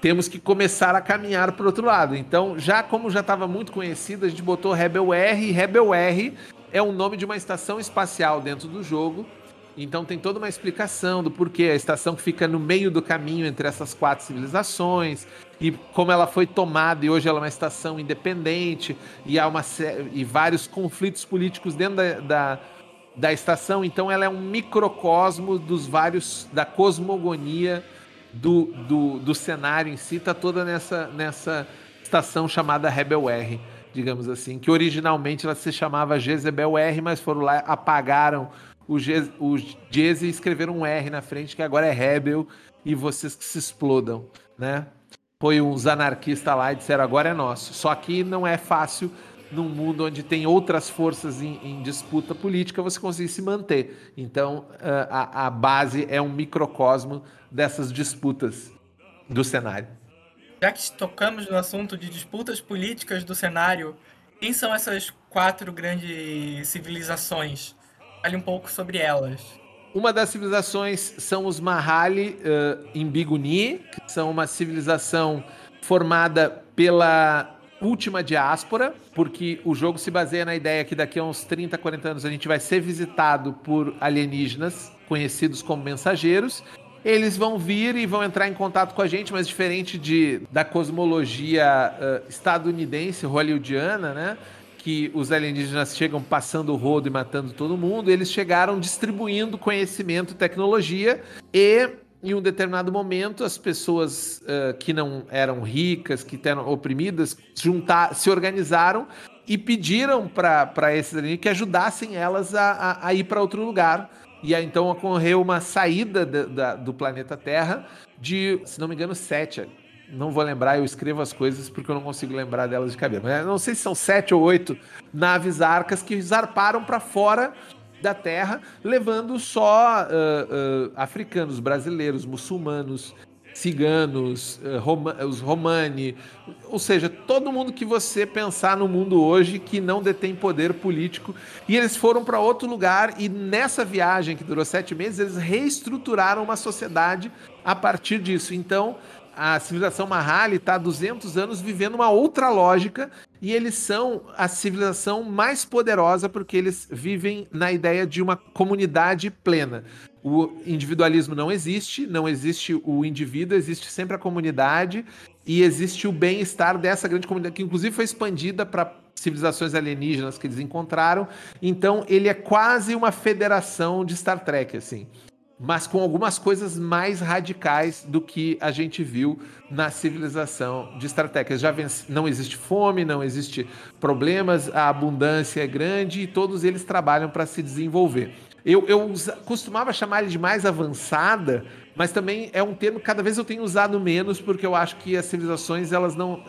temos que começar a caminhar para outro lado. Então, já como já estava muito conhecido, a gente botou Rebel R. Rebel R é o nome de uma estação espacial dentro do jogo. Então tem toda uma explicação do porquê a estação que fica no meio do caminho entre essas quatro civilizações e como ela foi tomada e hoje ela é uma estação independente e há uma e vários conflitos políticos dentro da, da, da estação. Então ela é um microcosmo dos vários da cosmogonia do, do, do cenário em si está toda nessa, nessa estação chamada Rebel R, digamos assim, que originalmente ela se chamava Jezebel R, mas foram lá, apagaram o, Ge, o Jeze e escreveram um R na frente, que agora é Rebel, e vocês que se explodam, né? Foi uns anarquistas lá e disseram, agora é nosso. Só que não é fácil num mundo onde tem outras forças em, em disputa política, você conseguir se manter. Então, a, a base é um microcosmo dessas disputas do cenário. Já que tocamos no assunto de disputas políticas do cenário, quem são essas quatro grandes civilizações? Fale um pouco sobre elas. Uma das civilizações são os Mahali uh, em Biguni, que são uma civilização formada pela última diáspora, porque o jogo se baseia na ideia que daqui a uns 30, 40 anos a gente vai ser visitado por alienígenas conhecidos como mensageiros. Eles vão vir e vão entrar em contato com a gente, mas diferente de, da cosmologia uh, estadunidense, hollywoodiana, né? Que os alienígenas chegam passando o rodo e matando todo mundo, eles chegaram distribuindo conhecimento, tecnologia e em um determinado momento, as pessoas uh, que não eram ricas, que eram oprimidas, juntar, se organizaram e pediram para esses ali que ajudassem elas a, a, a ir para outro lugar. E aí, então ocorreu uma saída da, da, do planeta Terra de, se não me engano, sete. Não vou lembrar, eu escrevo as coisas porque eu não consigo lembrar delas de cabeça. Mas não sei se são sete ou oito naves arcas que zarparam para fora da terra, levando só uh, uh, africanos, brasileiros, muçulmanos, ciganos, uh, Roma, os romani, ou seja, todo mundo que você pensar no mundo hoje que não detém poder político. E eles foram para outro lugar e nessa viagem que durou sete meses, eles reestruturaram uma sociedade a partir disso. Então, a civilização Mahali está há 200 anos vivendo uma outra lógica e eles são a civilização mais poderosa porque eles vivem na ideia de uma comunidade plena. O individualismo não existe, não existe o indivíduo, existe sempre a comunidade e existe o bem-estar dessa grande comunidade, que inclusive foi expandida para civilizações alienígenas que eles encontraram. Então, ele é quase uma federação de Star Trek, assim mas com algumas coisas mais radicais do que a gente viu na civilização de Trek. Já não existe fome, não existe problemas, a abundância é grande e todos eles trabalham para se desenvolver. Eu, eu costumava chamar ele de mais avançada, mas também é um termo que cada vez eu tenho usado menos porque eu acho que as civilizações elas não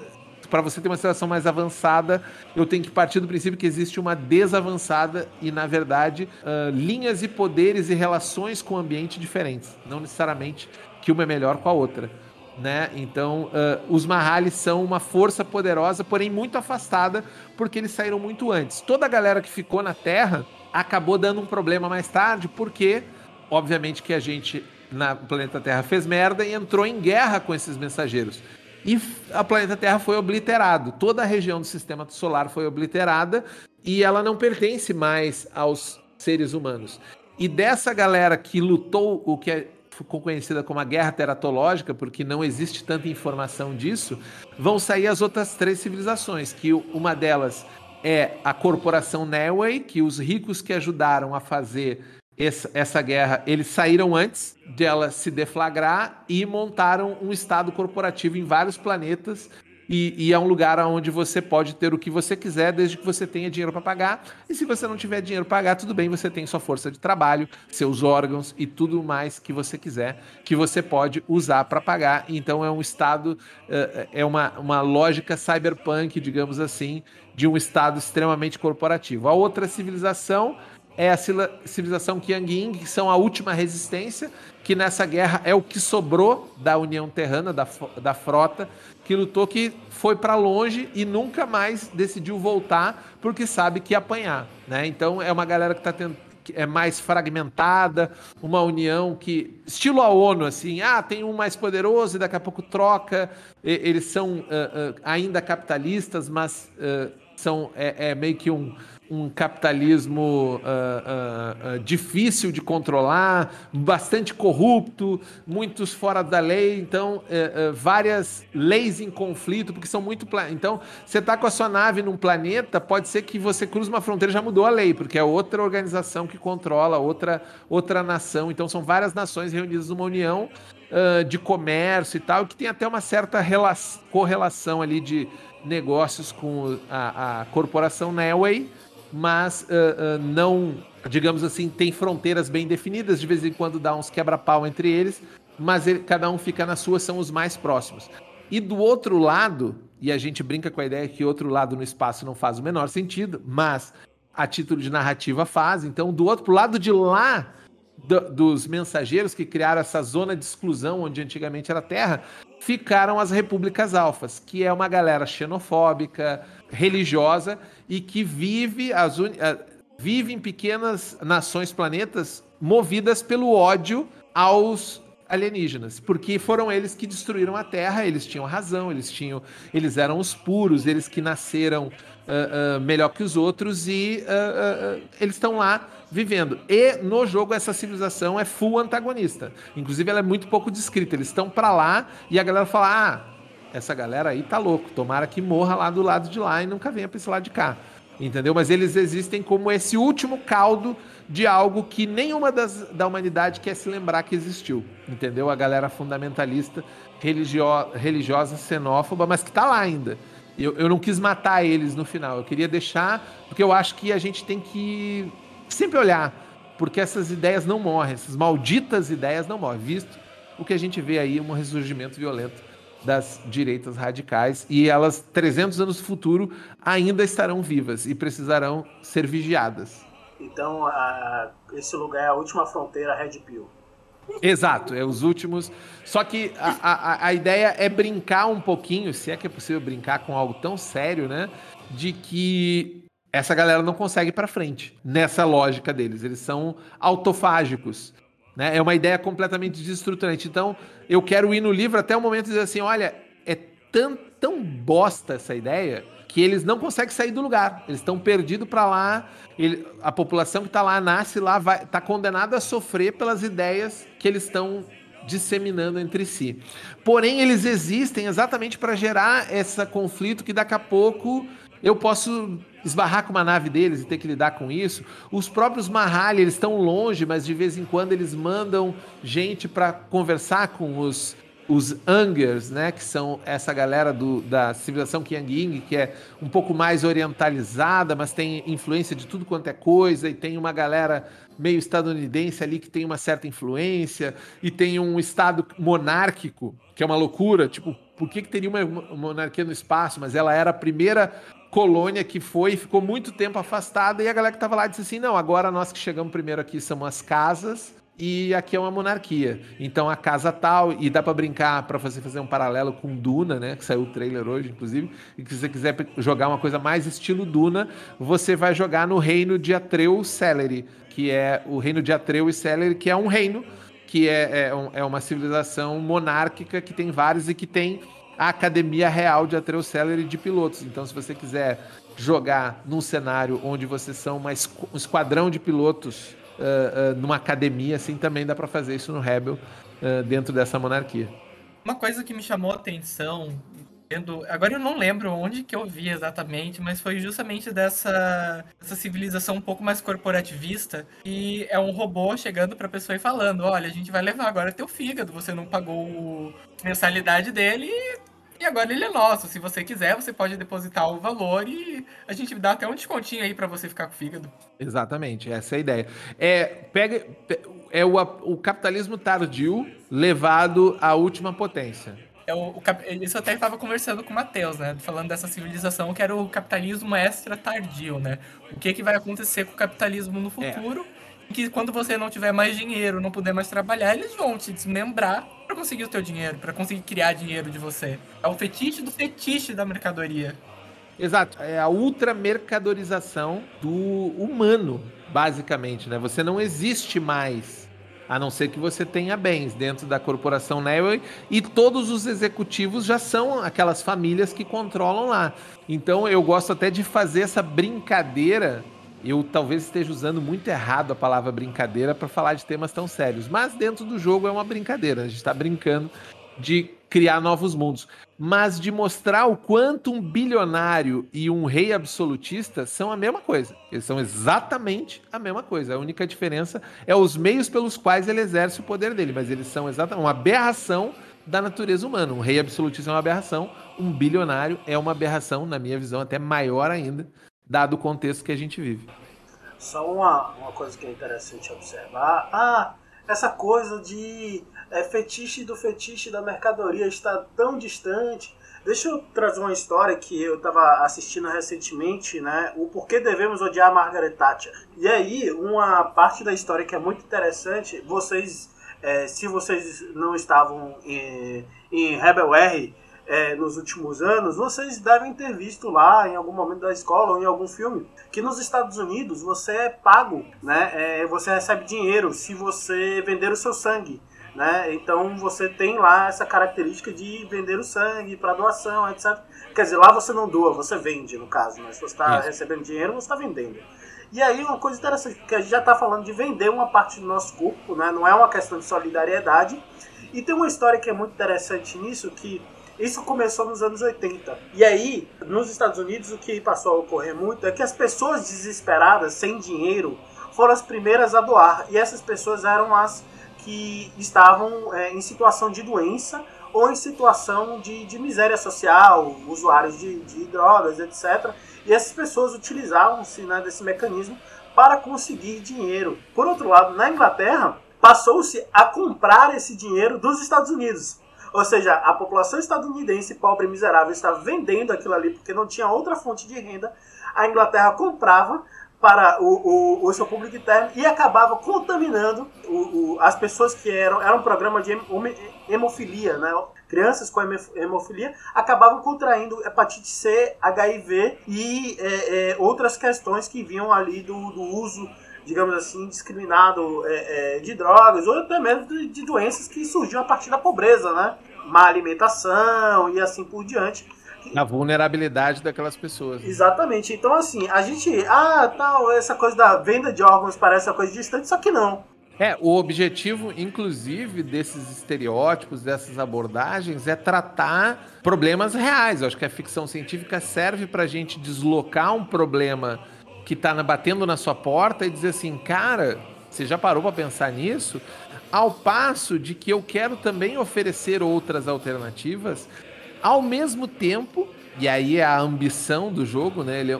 para você ter uma situação mais avançada, eu tenho que partir do princípio que existe uma desavançada e, na verdade, uh, linhas e poderes e relações com o ambiente diferentes. Não necessariamente que uma é melhor com a outra. Né? Então, uh, os Mahali são uma força poderosa, porém muito afastada, porque eles saíram muito antes. Toda a galera que ficou na Terra acabou dando um problema mais tarde, porque obviamente que a gente na planeta Terra fez merda e entrou em guerra com esses mensageiros. E a planeta Terra foi obliterado. Toda a região do sistema solar foi obliterada e ela não pertence mais aos seres humanos. E dessa galera que lutou o que é, ficou conhecida como a guerra teratológica, porque não existe tanta informação disso, vão sair as outras três civilizações, que uma delas é a corporação Nelway, que os ricos que ajudaram a fazer essa, essa guerra, eles saíram antes dela se deflagrar e montaram um estado corporativo em vários planetas. E, e, é um lugar onde você pode ter o que você quiser, desde que você tenha dinheiro para pagar. E se você não tiver dinheiro para pagar, tudo bem, você tem sua força de trabalho, seus órgãos e tudo mais que você quiser, que você pode usar para pagar. Então é um estado, eh, é uma, uma lógica cyberpunk, digamos assim, de um estado extremamente corporativo. A outra civilização é a civilização Qiangying, que são a última resistência, que nessa guerra é o que sobrou da União Terrana, da, da frota, que lutou, que foi para longe e nunca mais decidiu voltar, porque sabe que ia apanhar. Né? Então é uma galera que está tendo é mais fragmentada, uma união que estilo a ONU assim, ah, tem um mais poderoso e daqui a pouco troca. E, eles são uh, uh, ainda capitalistas, mas uh, são é, é meio que um um capitalismo uh, uh, uh, difícil de controlar, bastante corrupto, muitos fora da lei, então eh, eh, várias leis em conflito, porque são muito. Então, você está com a sua nave num planeta, pode ser que você cruze uma fronteira já mudou a lei, porque é outra organização que controla, outra, outra nação. Então, são várias nações reunidas numa união de comércio e tal, que tem até uma certa correlação ali de negócios com a, a corporação Nelway mas uh, uh, não, digamos assim, tem fronteiras bem definidas. De vez em quando dá uns quebra-pau entre eles, mas ele, cada um fica na sua, são os mais próximos. E do outro lado, e a gente brinca com a ideia que outro lado no espaço não faz o menor sentido, mas a título de narrativa faz. Então, do outro lado de lá, do, dos mensageiros que criaram essa zona de exclusão, onde antigamente era terra, ficaram as repúblicas alfas, que é uma galera xenofóbica, religiosa e que vive, as vive em pequenas nações, planetas, movidas pelo ódio aos alienígenas, porque foram eles que destruíram a Terra, eles tinham razão, eles tinham, eles eram os puros, eles que nasceram uh, uh, melhor que os outros e uh, eles estão lá vivendo. E no jogo essa civilização é full antagonista. Inclusive ela é muito pouco descrita. Eles estão para lá e a galera fala: "Ah, essa galera aí tá louco, tomara que morra lá do lado de lá e nunca venha para esse lado de cá". Entendeu? Mas eles existem como esse último caldo de algo que nenhuma das, da humanidade quer se lembrar que existiu. Entendeu? A galera fundamentalista, religio, religiosa, xenófoba, mas que tá lá ainda. Eu, eu não quis matar eles no final. Eu queria deixar, porque eu acho que a gente tem que sempre olhar, porque essas ideias não morrem, essas malditas ideias não morrem, visto o que a gente vê aí, um ressurgimento violento das direitas radicais e elas 300 anos no futuro ainda estarão vivas e precisarão ser vigiadas. Então, a, esse lugar é a última fronteira Red Pill. Exato, é os últimos. Só que a, a, a ideia é brincar um pouquinho, se é que é possível brincar com algo tão sério, né? De que essa galera não consegue para frente nessa lógica deles. Eles são autofágicos. Né? É uma ideia completamente destruturante. Então, eu quero ir no livro até o momento e dizer assim: olha, é tão, tão bosta essa ideia que eles não conseguem sair do lugar. Eles estão perdidos para lá. Ele, a população que está lá nasce lá, está condenada a sofrer pelas ideias que eles estão disseminando entre si. Porém, eles existem exatamente para gerar esse conflito que daqui a pouco eu posso esbarrar com uma nave deles e ter que lidar com isso. Os próprios Mahali, eles estão longe, mas de vez em quando eles mandam gente para conversar com os os Angers, né, que são essa galera do, da civilização Qiangying, que é um pouco mais orientalizada, mas tem influência de tudo quanto é coisa, e tem uma galera meio estadunidense ali que tem uma certa influência, e tem um estado monárquico, que é uma loucura, tipo, por que, que teria uma monarquia no espaço? Mas ela era a primeira colônia que foi ficou muito tempo afastada, e a galera que estava lá disse assim: não, agora nós que chegamos primeiro aqui somos as casas, e aqui é uma monarquia. Então a casa tal, e dá para brincar, para você fazer um paralelo com Duna, né? Que saiu o trailer hoje, inclusive. E que se você quiser jogar uma coisa mais estilo Duna, você vai jogar no reino de Atreu Celery, que é o reino de Atreu e Celery, que é um reino que é, é, é uma civilização monárquica que tem vários e que tem a Academia Real de Atreu Celery de pilotos. Então, se você quiser jogar num cenário onde vocês são uma, um esquadrão de pilotos uh, uh, numa academia, assim, também dá para fazer isso no Rebel, uh, dentro dessa monarquia. Uma coisa que me chamou a atenção, vendo, agora eu não lembro onde que eu vi exatamente, mas foi justamente dessa, civilização um pouco mais corporativista, e é um robô chegando para a pessoa e falando, olha, a gente vai levar agora teu fígado, você não pagou mensalidade dele e agora ele é nosso. Se você quiser, você pode depositar o valor e a gente dá até um descontinho aí para você ficar com o fígado. Exatamente, essa é a ideia. É, pega, é o, o capitalismo tardio levado à última potência. É o, o, isso até estava conversando com o Matheus, né? Falando dessa civilização que era o capitalismo extra tardio, né? O que, que vai acontecer com o capitalismo no é. futuro? É que quando você não tiver mais dinheiro, não puder mais trabalhar, eles vão te desmembrar para conseguir o teu dinheiro, para conseguir criar dinheiro de você. É o fetiche do fetiche da mercadoria. Exato, é a ultramercadorização do humano, basicamente, né? Você não existe mais, a não ser que você tenha bens dentro da corporação Newey e todos os executivos já são aquelas famílias que controlam lá. Então eu gosto até de fazer essa brincadeira eu talvez esteja usando muito errado a palavra brincadeira para falar de temas tão sérios, mas dentro do jogo é uma brincadeira. A gente está brincando de criar novos mundos, mas de mostrar o quanto um bilionário e um rei absolutista são a mesma coisa. Eles são exatamente a mesma coisa. A única diferença é os meios pelos quais ele exerce o poder dele, mas eles são exatamente uma aberração da natureza humana. Um rei absolutista é uma aberração, um bilionário é uma aberração, na minha visão, até maior ainda dado o contexto que a gente vive. Só uma, uma coisa que é interessante observar. Ah, essa coisa de é, fetiche do fetiche da mercadoria está tão distante. Deixa eu trazer uma história que eu estava assistindo recentemente, né? O porquê devemos odiar Margaret Thatcher. E aí, uma parte da história que é muito interessante, vocês, é, se vocês não estavam em, em Rebel R, é, nos últimos anos, vocês devem ter visto lá em algum momento da escola ou em algum filme que nos Estados Unidos você é pago, né? É, você recebe dinheiro se você vender o seu sangue. Né? Então você tem lá essa característica de vender o sangue para doação, etc. Quer dizer, lá você não doa, você vende, no caso. Né? Se você está recebendo dinheiro, você está vendendo. E aí uma coisa interessante, que a gente já está falando de vender uma parte do nosso corpo, né? não é uma questão de solidariedade. E tem uma história que é muito interessante nisso, que isso começou nos anos 80. E aí, nos Estados Unidos, o que passou a ocorrer muito é que as pessoas desesperadas, sem dinheiro, foram as primeiras a doar. E essas pessoas eram as que estavam é, em situação de doença ou em situação de, de miséria social, usuários de, de, drogas, etc. E essas pessoas utilizavam-se né, desse mecanismo para conseguir dinheiro. Por outro lado, na Inglaterra, passou-se a comprar esse dinheiro dos Estados Unidos. Ou seja, a população estadunidense pobre e miserável estava vendendo aquilo ali porque não tinha outra fonte de renda. A Inglaterra comprava para o, o, o seu público interno e acabava contaminando o, o, as pessoas que eram. Era um programa de hemofilia, né? Crianças com hemofilia acabavam contraindo hepatite C, HIV e é, é, outras questões que vinham ali do, do uso digamos assim, discriminado é, é, de drogas, ou até mesmo de, de, doenças que surgiam a partir da pobreza, né? Má alimentação e assim por diante. A vulnerabilidade daquelas pessoas. Né? Exatamente. Então, assim, a gente. Ah, tal, essa coisa da venda de órgãos parece uma coisa distante, só que não. É, o objetivo, inclusive, desses estereótipos, dessas abordagens, é tratar problemas reais. Eu acho que a ficção científica serve para a gente deslocar um problema que está batendo na sua porta e dizer assim, cara, você já parou para pensar nisso? Ao passo de que eu quero também oferecer outras alternativas, ao mesmo tempo, e aí é a ambição do jogo, né? Ele, é,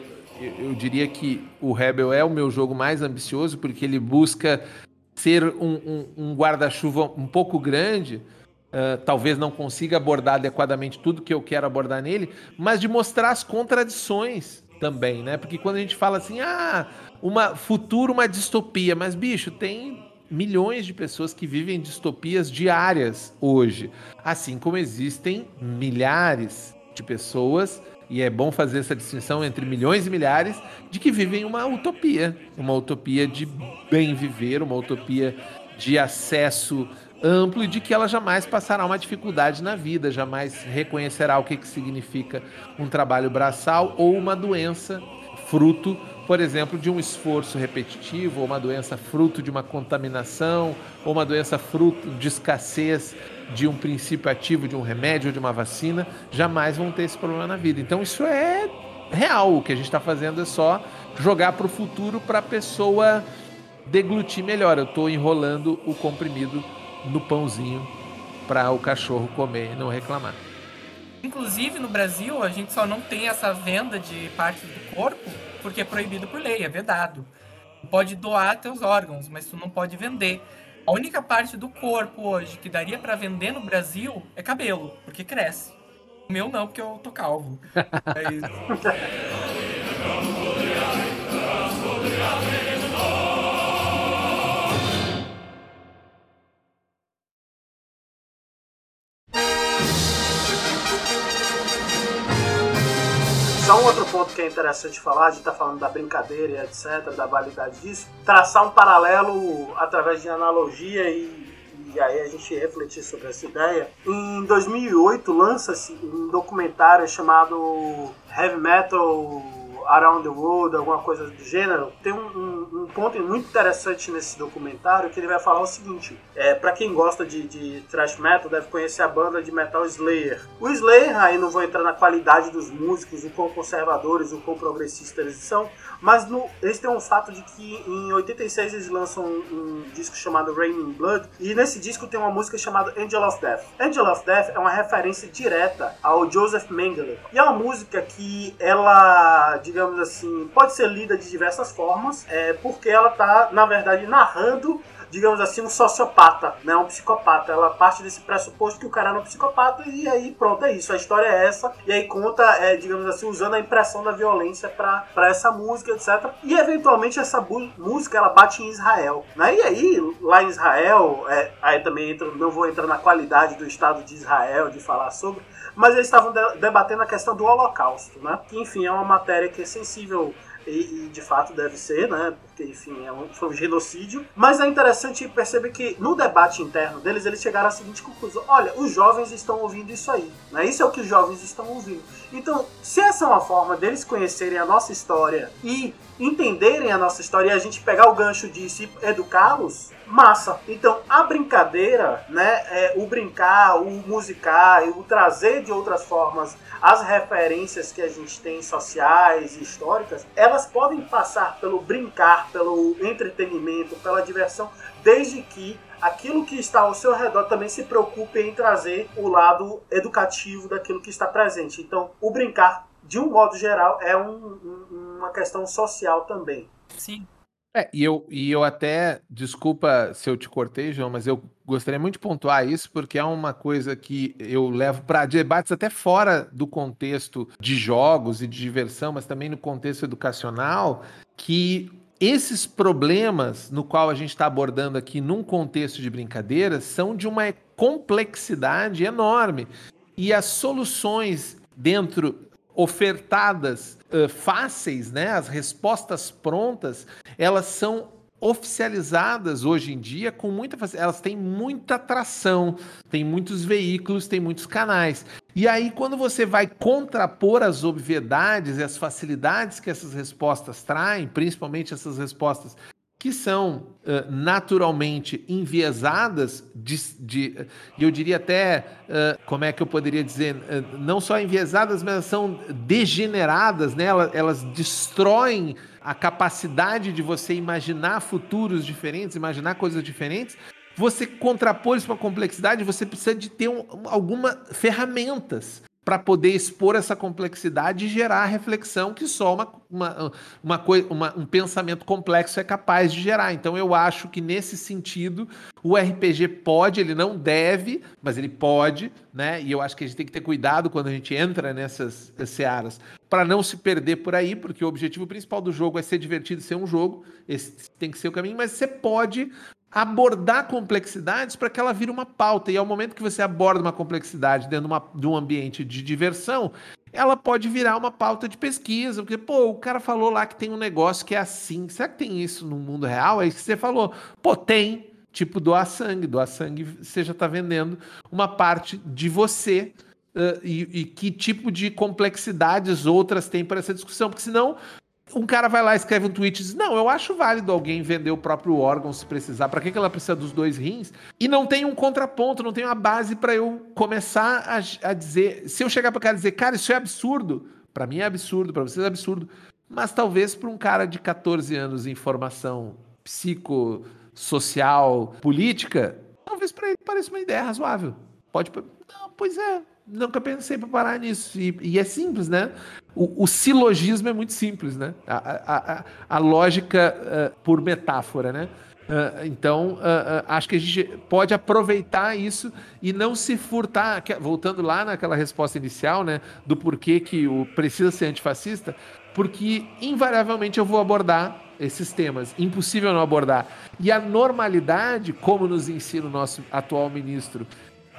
eu diria que o Rebel é o meu jogo mais ambicioso, porque ele busca ser um, um, um guarda-chuva um pouco grande, uh, talvez não consiga abordar adequadamente tudo que eu quero abordar nele, mas de mostrar as contradições também, né? Porque quando a gente fala assim, ah, uma futuro, uma distopia, mas bicho, tem milhões de pessoas que vivem distopias diárias hoje, assim como existem milhares de pessoas e é bom fazer essa distinção entre milhões e milhares de que vivem uma utopia, uma utopia de bem viver, uma utopia de acesso amplo e de que ela jamais passará uma dificuldade na vida, jamais reconhecerá o que, que significa um trabalho braçal ou uma doença fruto, por exemplo, de um esforço repetitivo, ou uma doença fruto de uma contaminação, ou uma doença fruto de escassez de um princípio ativo, de um remédio ou de uma vacina, jamais vão ter esse problema na vida. Então isso é real. O que a gente está fazendo é só jogar para o futuro para a pessoa deglutir melhor. Eu estou enrolando o comprimido no pãozinho para o cachorro comer e não reclamar. Inclusive no Brasil a gente só não tem essa venda de partes do corpo porque é proibido por lei, é vedado. Pode doar teus órgãos, mas tu não pode vender. A única parte do corpo hoje que daria para vender no Brasil é cabelo, porque cresce. O meu não, porque eu tô calvo. *laughs* É Só um outro ponto que é interessante falar, a gente está falando da brincadeira e etc, da validade disso, traçar um paralelo através de analogia e, e aí a gente refletir sobre essa ideia. Em 2008 lança-se um documentário chamado Heavy Metal Around the World, alguma coisa do gênero, tem um, um, um, ponto muito interessante nesse documentário que ele vai falar o seguinte: é, para quem gosta de, de thrash metal, deve conhecer a banda de metal Slayer. O Slayer, aí não vou entrar na qualidade dos músicos, o quão conservadores, o quão progressistas eles são, mas no, eles têm um fato de que em 86 eles lançam um, um disco chamado Raining Blood, e nesse disco tem uma música chamada Angel of Death. Angel of Death é uma referência direta ao Joseph Mengele, e é uma música que ela, digamos assim, pode ser lida de diversas formas, é, porque ela está, na verdade, narrando digamos assim, um sociopata, né? Um psicopata. Ela parte desse pressuposto que o cara é um psicopata e aí pronto, é isso. A história é essa. E aí conta, é, digamos assim, usando a impressão da violência para essa música, etc. E eventualmente essa música ela bate em Israel. Né? E aí, lá em Israel, é, aí também entro, não vou entrar na qualidade do Estado de Israel de falar sobre, mas eles estavam de debatendo a questão do Holocausto, né? Que enfim é uma matéria que é sensível e, e, de fato deve ser, né? Enfim, é um, foi um genocídio. Mas é interessante perceber que no debate interno deles, eles chegaram à seguinte conclusão: olha, os jovens estão ouvindo isso aí. Né? Isso é o que os jovens estão ouvindo. Então, se essa é uma forma deles conhecerem a nossa história e entenderem a nossa história e a gente pegar o gancho disso e educá-los, massa. Então, a brincadeira, né, é, o brincar, o musicar, o trazer de outras formas as referências que a gente tem sociais e históricas, elas podem passar pelo brincar, pelo entretenimento, pela diversão, desde que aquilo que está ao seu redor também se preocupe em trazer o lado educativo daquilo que está presente. Então, o brincar, de um modo geral, é um, um, uma questão social também. Sim. É, e eu, e eu até, desculpa se eu te cortei, João, mas eu gostaria muito de pontuar isso, porque é uma coisa que eu levo para debates até fora do contexto de jogos e de diversão, mas também no contexto educacional, que esses problemas no qual a gente está abordando aqui num contexto de brincadeira são de uma complexidade enorme. E as soluções dentro ofertadas uh, fáceis, né? As respostas prontas, elas são oficializadas hoje em dia com muita elas têm muita atração, tem muitos veículos, tem muitos canais. E aí quando você vai contrapor as obviedades e as facilidades que essas respostas traem, principalmente essas respostas que são uh, naturalmente enviesadas, de, de, eu diria até, uh, como é que eu poderia dizer, uh, não só enviesadas, mas são degeneradas, né? elas, elas destroem a capacidade de você imaginar futuros diferentes, imaginar coisas diferentes. Você contrapor isso com a complexidade, você precisa de ter um, algumas ferramentas para poder expor essa complexidade e gerar a reflexão que só uma, uma, uma, uma, um pensamento complexo é capaz de gerar. Então eu acho que nesse sentido o RPG pode, ele não deve, mas ele pode, né? E eu acho que a gente tem que ter cuidado quando a gente entra nessas searas para não se perder por aí, porque o objetivo principal do jogo é ser divertido, ser um jogo, esse tem que ser o caminho, mas você pode abordar complexidades para que ela vire uma pauta. E ao momento que você aborda uma complexidade dentro de, uma, de um ambiente de diversão, ela pode virar uma pauta de pesquisa, porque, pô, o cara falou lá que tem um negócio que é assim. Será que tem isso no mundo real? É isso que você falou. Pô, tem. Tipo, doar sangue. Doar sangue, você já está vendendo uma parte de você. Uh, e, e, que tipo de complexidades outras tem para essa discussão, porque senão um cara vai lá, escreve um tweet e diz: Não, eu acho válido alguém vender o próprio órgão se precisar. Para que, que ela precisa dos dois rins? E não tem um contraponto, não tem uma base para eu começar a, a, dizer. Se eu chegar para cara dizer, cara, isso é absurdo. Para mim é absurdo, para vocês é absurdo. Mas talvez para um cara de 14 anos em formação psicossocial, política, talvez para ele pareça uma ideia razoável. Pode. Não, pois é, nunca pensei para parar nisso. E, e, é simples, né? O, o, silogismo é muito simples, né? A, a, a, a lógica uh, por metáfora, né? Uh, então, uh, acho que a gente pode aproveitar isso e não se furtar. Voltando lá naquela resposta inicial, né? Do porquê que o precisa ser antifascista, porque invariavelmente eu vou abordar esses temas. Impossível não abordar. E a normalidade, como nos ensina o nosso atual ministro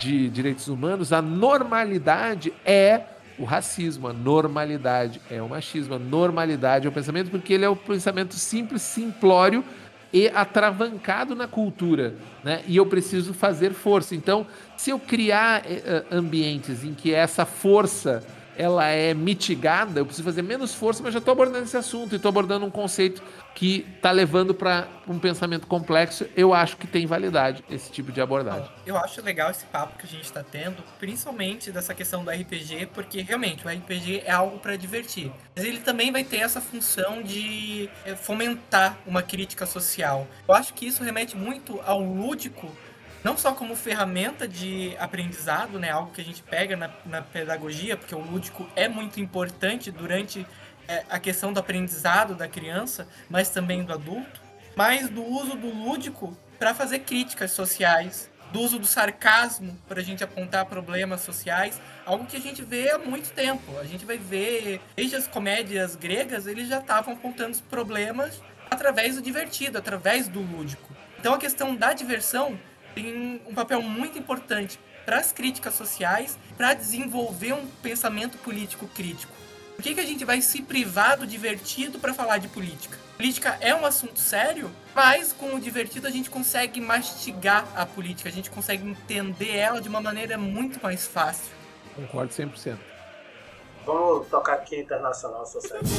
de direitos humanos, a normalidade é o racismo, a normalidade é o machismo, a normalidade é o pensamento, porque ele é o pensamento simples, simplório e atravancado na cultura, né? E eu preciso fazer força. Então, se eu criar uh, ambientes em que essa força ela é mitigada, eu preciso fazer menos força, mas já estou abordando esse assunto e estou abordando um conceito que está levando para um pensamento complexo. Eu acho que tem validade esse tipo de abordagem. Eu acho legal esse papo que a gente está tendo, principalmente dessa questão do RPG, porque realmente o RPG é algo para divertir. Mas ele também vai ter essa função de é, fomentar uma crítica social. Eu acho que isso remete muito ao lúdico não só como ferramenta de aprendizado, né, algo que a gente pega na, na pedagogia, porque o lúdico é muito importante durante é, a questão do aprendizado da criança, mas também do adulto, mas do uso do lúdico para fazer críticas sociais, do uso do sarcasmo para a gente apontar problemas sociais, algo que a gente vê há muito tempo. A gente vai ver, desde as comédias gregas, eles já estavam apontando os problemas através do divertido, através do lúdico. Então a questão da diversão tem um papel muito importante para as críticas sociais, para desenvolver um pensamento político crítico. Por que, que a gente vai se privar do divertido para falar de política? Política é um assunto sério, mas com o divertido a gente consegue mastigar a política, a gente consegue entender ela de uma maneira muito mais fácil. Concordo 100%. Vamos tocar aqui internacional socialista.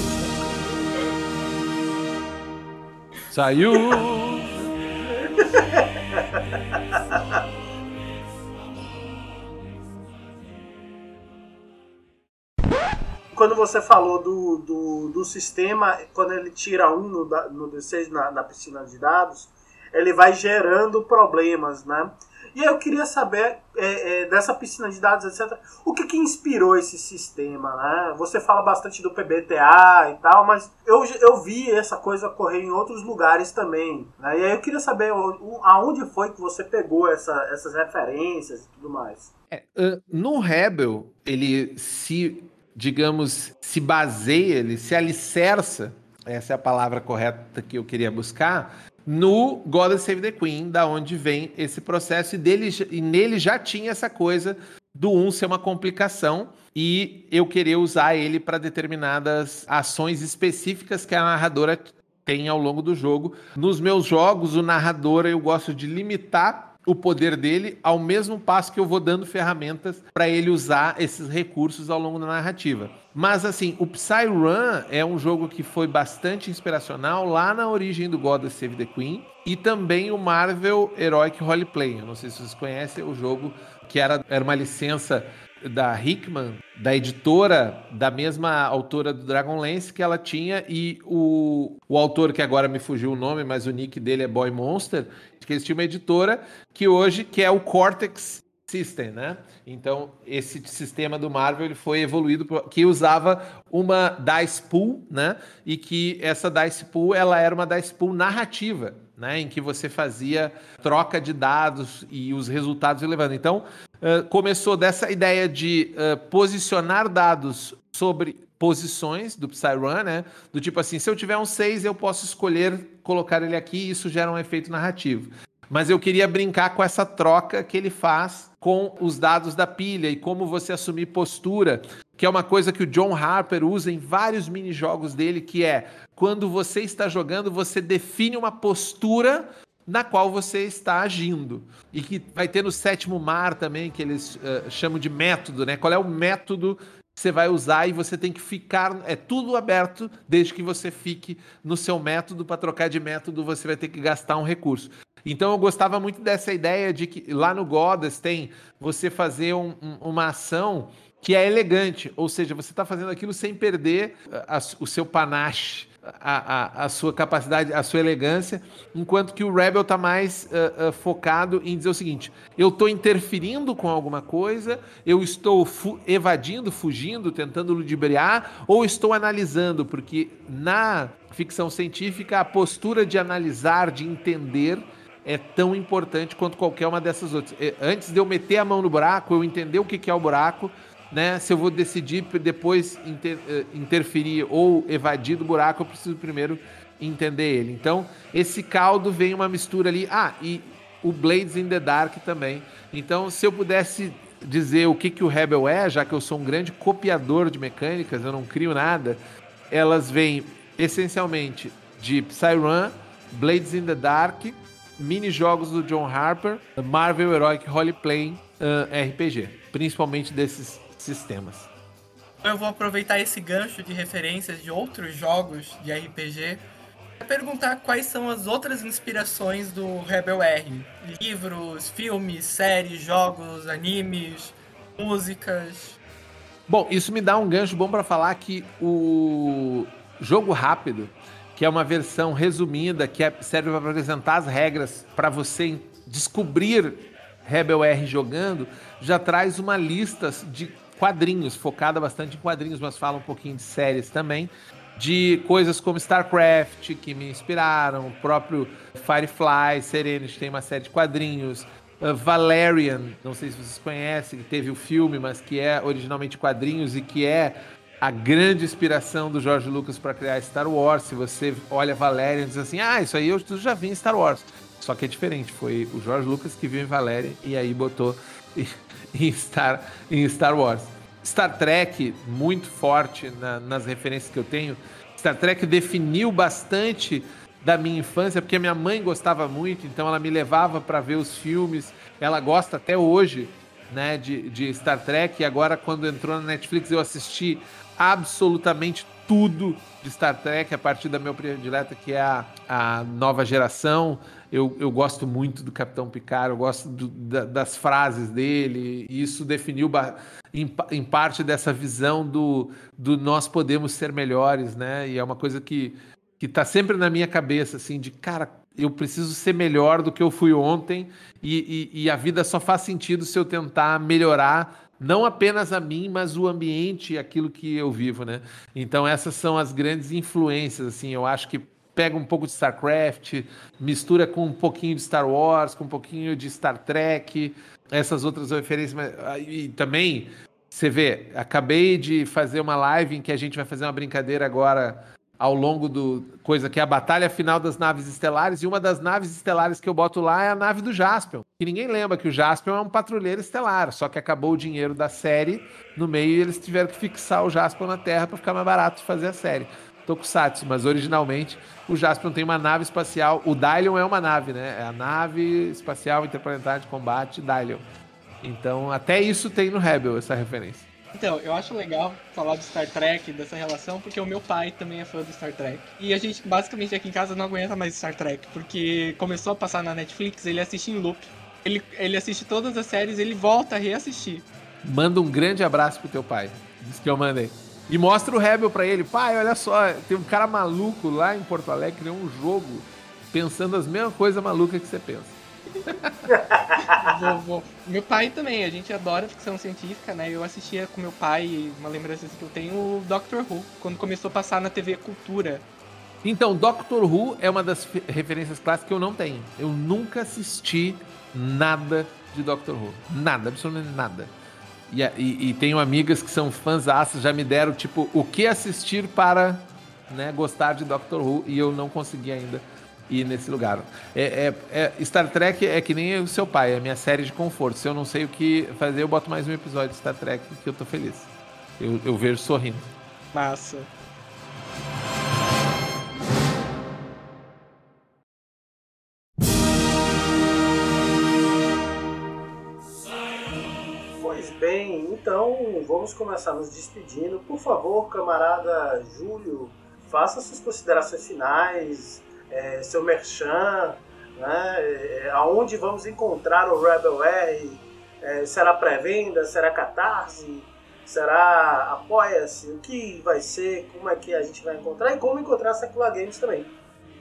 Saiu! Quando você falou do, do, do, sistema, quando ele tira um no, no D6 na, na piscina de dados, ele vai gerando problemas, né? E eu queria saber é, é, dessa piscina de dados, etc. O que, que inspirou esse sistema, né? Você fala bastante do PBTA e tal, mas eu, eu vi essa coisa ocorrer em outros lugares também. Né? E aí eu queria saber aonde foi que você pegou essa, essas referências e tudo mais. É, no Rebel, ele se, digamos, se baseia, ele se alicerça, essa é a palavra correta que eu queria buscar, no God Save the Queen, da onde vem esse processo, e, dele, e nele já tinha essa coisa do 1 um ser uma complicação e eu querer usar ele para determinadas ações específicas que a narradora tem ao longo do jogo. Nos meus jogos, o narrador eu gosto de limitar o poder dele ao mesmo passo que eu vou dando ferramentas para ele usar esses recursos ao longo da narrativa. Mas assim, o Psyrun é um jogo que foi bastante inspiracional lá na origem do God of Save the Queen e também o Marvel Heroic Roleplay. Eu não sei se vocês conhecem o jogo que era, era uma licença da Hickman, da editora, da mesma autora do Dragonlance que ela tinha, e o, o autor que agora me fugiu o nome, mas o nick dele é Boy Monster, que eles tinham uma editora que hoje que é o Cortex System, né? Então, esse sistema do Marvel ele foi evoluído que usava uma dice pool, né? E que essa dice pool ela era uma dice pool narrativa, né? Em que você fazia troca de dados e os resultados levando. Então, uh, começou dessa ideia de uh, posicionar dados sobre posições do Psyrun, né? Do tipo assim, se eu tiver um 6, eu posso escolher colocar ele aqui e isso gera um efeito narrativo. Mas eu queria brincar com essa troca que ele faz com os dados da pilha e como você assumir postura, que é uma coisa que o John Harper usa em vários mini-jogos dele, que é quando você está jogando, você define uma postura na qual você está agindo. E que vai ter no sétimo mar também, que eles uh, chamam de método, né? Qual é o método que você vai usar e você tem que ficar. É tudo aberto, desde que você fique no seu método. Para trocar de método, você vai ter que gastar um recurso. Então eu gostava muito dessa ideia de que lá no Godas tem você fazer um, um, uma ação que é elegante, ou seja, você está fazendo aquilo sem perder a, a, o seu panache a, a, a, sua capacidade, a sua elegância, enquanto que o Rebel está mais uh, uh, focado em dizer o seguinte: eu estou interferindo com alguma coisa, eu estou fu evadindo, fugindo, tentando ludibriar, ou estou analisando, porque na ficção científica a postura de analisar, de entender, é tão importante quanto qualquer uma dessas outras. Antes de eu meter a mão no buraco, eu entender o que é o buraco né? Se eu vou decidir depois inter, eh, interferir ou evadir do buraco, eu preciso primeiro entender ele. Então, esse caldo vem uma mistura ali. Ah, e o Blades in the Dark também. Então, se eu pudesse dizer o que, que o Rebel é, já que eu sou um grande copiador de mecânicas, eu não crio nada, elas vêm essencialmente de Psyrun, Blades in the Dark, mini-jogos do John Harper, Marvel Heroic Roleplay uh, RPG, principalmente desses sistemas. Eu vou aproveitar esse gancho de referências de outros jogos de RPG para perguntar quais são as outras inspirações do Rebel R. Livros, filmes, séries, jogos, animes, músicas. Bom, isso me dá um gancho bom para falar que o jogo rápido, que é uma versão resumida que é, serve para apresentar as regras para você descobrir Rebel R jogando, já traz uma lista de quadrinhos, focada bastante em quadrinhos, mas fala um pouquinho de séries também. De coisas como StarCraft, que me inspiraram, o próprio Firefly, Serenity tem uma série de quadrinhos. Uh, Valerian, não sei se vocês conhecem, que teve o filme, mas que é originalmente quadrinhos e que é a grande inspiração do George Lucas para criar Star Wars. Se você olha Valerian e diz assim, ah, isso aí eu já vi em Star Wars. Só que é diferente, foi o George Lucas que viu em Valerian e aí botou em Star, em Star Wars. Star Trek, muito forte na, nas referências que eu tenho. Star Trek definiu bastante da minha infância, porque minha mãe gostava muito, então ela me levava para ver os filmes. Ela gosta até hoje né, de, de Star Trek. E agora, quando entrou na Netflix, eu assisti absolutamente tudo de Star Trek a partir da minha predileta, que é a, a nova geração. Eu, eu gosto muito do Capitão Picard, eu gosto do, da, das frases dele, e isso definiu em, em, parte dessa visão do, do nós podemos ser melhores, né? E é uma coisa que, que tá sempre na minha cabeça, assim, de cara, eu preciso ser melhor do que eu fui ontem, e, e, e a vida só faz sentido se eu tentar melhorar não apenas a mim, mas o ambiente e aquilo que eu vivo, né? Então essas são as grandes influências, assim, eu acho que pega um pouco de StarCraft, mistura com um pouquinho de Star Wars, com um pouquinho de Star Trek, essas outras referências. Ah, e também, você vê, acabei de fazer uma live em que a gente vai fazer uma brincadeira agora ao longo do coisa que é a batalha final das naves estelares e uma das naves estelares que eu boto lá é a nave do Jaspion. Que ninguém lembra que o Jaspion é um patrulheiro estelar, só que acabou o dinheiro da série no meio e eles tiveram que fixar o Jaspion na Terra para ficar mais barato fazer a série. Tokusatsu, mas originalmente o Jaspion tem uma nave espacial. O Dylion é uma nave, né? É a nave espacial interplanetária de combate Dylion. Então, até isso tem no Rebel, essa referência. Então, eu acho legal falar do Star Trek, dessa relação, porque o meu pai também é fã do Star Trek. E a gente, basicamente, aqui em casa não aguenta mais Star Trek, porque começou a passar na Netflix, ele assiste em loop. Ele, ele assiste todas as séries, ele volta a reassistir. Manda um grande abraço pro teu pai. Diz que eu mandei. E mostra o Rebel para ele. Pai, olha só, tem um cara maluco lá em Porto Alegre, criou um jogo pensando as mesmas coisas malucas que você pensa. Vou, vou. Meu pai também, a gente adora ficção científica, né? Eu assistia com meu pai, uma lembrança que eu tenho, o Doctor Who, quando começou a passar na TV Cultura. Então, Doctor Who é uma das referências clássicas que eu não tenho. Eu nunca assisti nada de Doctor Who. Nada, absolutamente nada. E, e, e, tenho amigas que são fãs já me deram, tipo, o que assistir para né, gostar de Doctor Who e eu não consegui ainda. Ir nesse lugar. É, é, é, Star Trek é que nem o seu pai, é minha série de conforto. Se eu não sei o que fazer, eu boto mais um episódio de Star Trek que eu tô feliz. Eu, eu vejo sorrindo. Massa. Pois bem, então vamos começar nos despedindo. Por favor, camarada Júlio, faça suas considerações finais, é, seu merchan, né, é, aonde vamos encontrar o Rebel R, é, será pré-venda, será catarse, será apoia-se, o que vai ser, como é que a gente vai encontrar? E como encontrar a Secular Games também.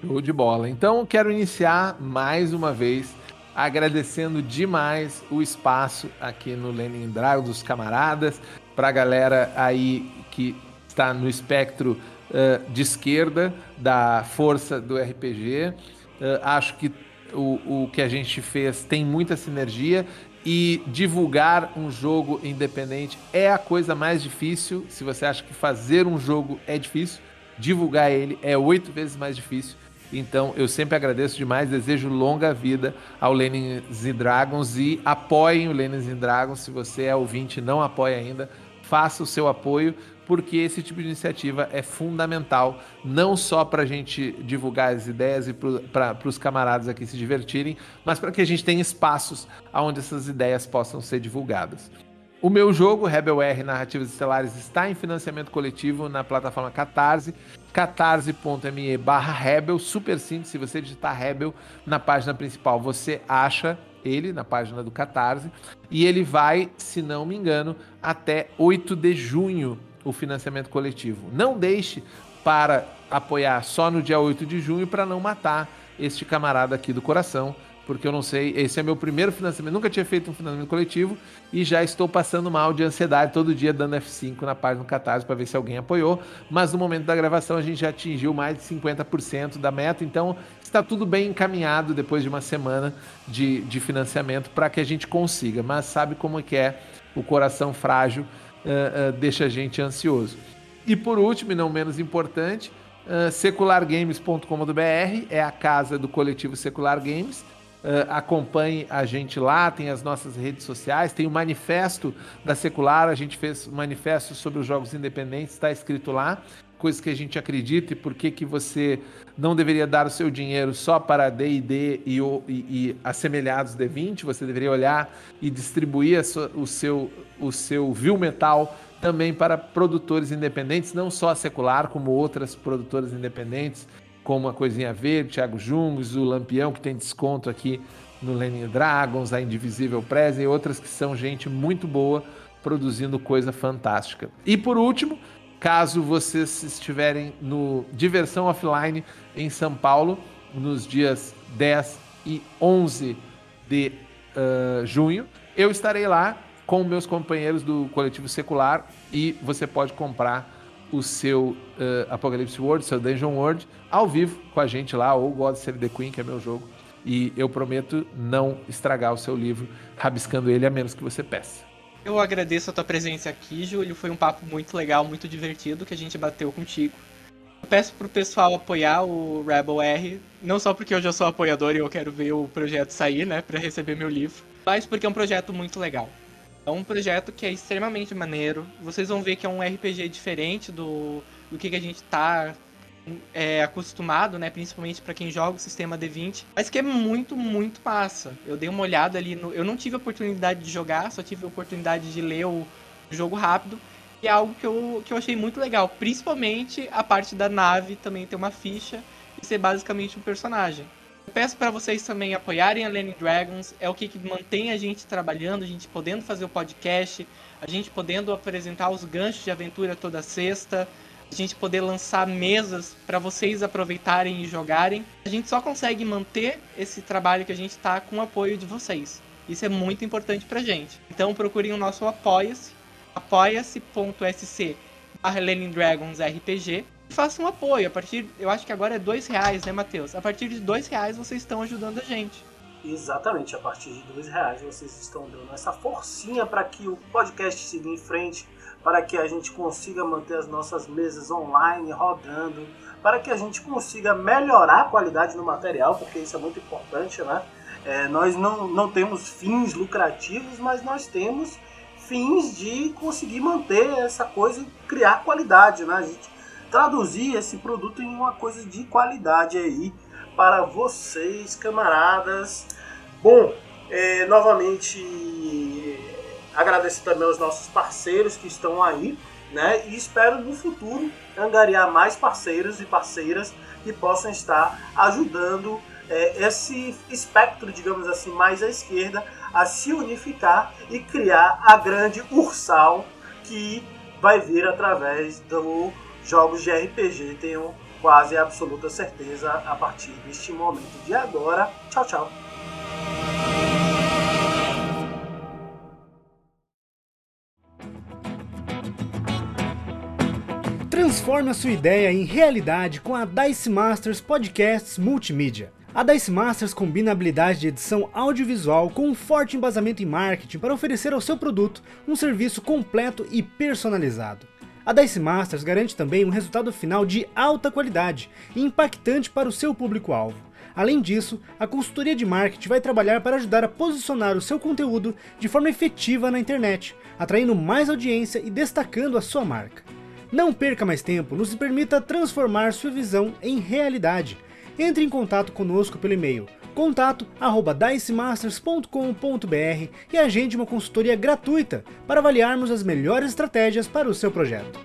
Show de bola. Então quero iniciar mais uma vez agradecendo demais o espaço aqui no Lenin Dragon dos camaradas, para a galera aí que está no espectro uh, de esquerda da força do RPG. Uh, acho que o, o que a gente fez tem muita sinergia e divulgar um jogo independente é a coisa mais difícil. Se você acha que fazer um jogo é difícil, divulgar ele é oito vezes mais difícil. Então eu sempre agradeço demais, desejo longa vida ao Lenin e Dragons e apoiem o Lenin e Dragons. Se você é ouvinte e não apoia ainda, faça o seu apoio, porque esse tipo de iniciativa é fundamental, não só para a gente divulgar as ideias e para os camaradas aqui se divertirem, mas para que a gente tenha espaços onde essas ideias possam ser divulgadas. O meu jogo, Rebel R Narrativas Estelares, está em financiamento coletivo na plataforma Catarse, catarse.me barra Rebel, super simples, se você digitar Rebel na página principal, você acha ele na página do Catarse, e ele vai, se não me engano, até 8 de junho o financiamento coletivo. Não deixe para apoiar só no dia 8 de junho para não matar este camarada aqui do coração, porque eu não sei, esse é meu primeiro financiamento, nunca tinha feito um financiamento coletivo e já estou passando mal de ansiedade todo dia dando F5 na página do Catarse para ver se alguém apoiou, mas no momento da gravação a gente já atingiu mais de 50% da meta, então está tudo bem encaminhado depois de uma semana de, de financiamento para que a gente consiga, mas sabe como é que é o coração frágil uh, uh, deixa a gente ansioso. E por último, e não menos importante, uh, seculargames.com.br é a casa do coletivo Secular Games. Uh, acompanhe a gente lá, tem as nossas redes sociais, tem o manifesto da Secular, a gente fez um manifesto sobre os jogos independentes, está escrito lá, coisas que a gente acredita e por que, que você não deveria dar o seu dinheiro só para D&D e, e, e assemelhados D20, você deveria olhar e distribuir o seu, o seu vil metal também para produtores independentes, não só a Secular, como outras produtoras independentes, como a Coisinha Verde, Thiago Jungs, o Lampião, que tem desconto aqui no Lenin Dragons, a Indivisível Press e outras que são gente muito boa produzindo coisa fantástica. E por último, caso vocês estiverem no Diversão Offline em São Paulo, nos dias 10 e 11 de uh, junho, eu estarei lá com meus companheiros do coletivo secular e você pode comprar o seu uh, Apocalypse World, seu Dungeon World, ao vivo com a gente lá, ou God Save the Queen, que é meu jogo. E eu prometo não estragar o seu livro rabiscando ele, a menos que você peça. Eu agradeço a tua presença aqui, Júlio. Foi um papo muito legal, muito divertido que a gente bateu contigo. Eu peço pro pessoal apoiar o Rebel R, não só porque eu já sou apoiador e eu quero ver o projeto sair, né, para receber meu livro, mas porque é um projeto muito legal. É um projeto que é extremamente maneiro. Vocês vão ver que é um RPG diferente do, do que, que a gente tá é, acostumado, né? Principalmente para quem joga o sistema D20. Mas que é muito, muito massa. Eu dei uma olhada ali no. Eu não tive a oportunidade de jogar, só tive a oportunidade de ler o jogo rápido. E é algo que eu, que eu achei muito legal. Principalmente a parte da nave também ter uma ficha e ser basicamente um personagem. Peço para vocês também apoiarem a Lenny Dragons, é o que, que mantém a gente trabalhando, a gente podendo fazer o podcast, a gente podendo apresentar os ganchos de aventura toda sexta, a gente poder lançar mesas para vocês aproveitarem e jogarem. A gente só consegue manter esse trabalho que a gente está com o apoio de vocês. Isso é muito importante pra gente. Então procurem o nosso apoia-se, apoia-se.sc barra Dragons RPG faça um apoio. A partir, eu acho que agora é dois reais, né, Matheus? A partir de dois reais vocês estão ajudando a gente. Exatamente, a partir de dois reais vocês estão dando essa forcinha para que o podcast siga em frente, para que a gente consiga manter as nossas mesas online rodando, para que a gente consiga melhorar a qualidade do material, porque isso é muito importante, né? É, nós não, não temos fins lucrativos, mas nós temos fins de conseguir manter essa coisa e criar qualidade, né? A gente traduzir esse produto em uma coisa de qualidade aí para vocês, camaradas. Bom, é, novamente agradecer também aos nossos parceiros que estão aí, né? E espero no futuro angariar mais parceiros e parceiras que possam estar ajudando é, esse espectro, digamos assim, mais à esquerda a se unificar e criar a grande Ursal que vai vir através dos jogos de RPG. Tenho quase absoluta certeza a partir deste momento de agora. Tchau, tchau. Transforme a sua ideia em realidade com a Dice Masters Podcasts Multimídia. A Dice Masters combina a habilidade de edição audiovisual com um forte embasamento em marketing para oferecer ao seu produto um serviço completo e personalizado. A Dice Masters garante também um resultado final de alta qualidade e impactante para o seu público-alvo. Além disso, a consultoria de marketing vai trabalhar para ajudar a posicionar o seu conteúdo de forma efetiva na internet, atraindo mais audiência e destacando a sua marca. Não perca mais tempo, nos permita transformar sua visão em realidade entre em contato conosco pelo e-mail contato@dicemasters.com.br e agende uma consultoria gratuita para avaliarmos as melhores estratégias para o seu projeto.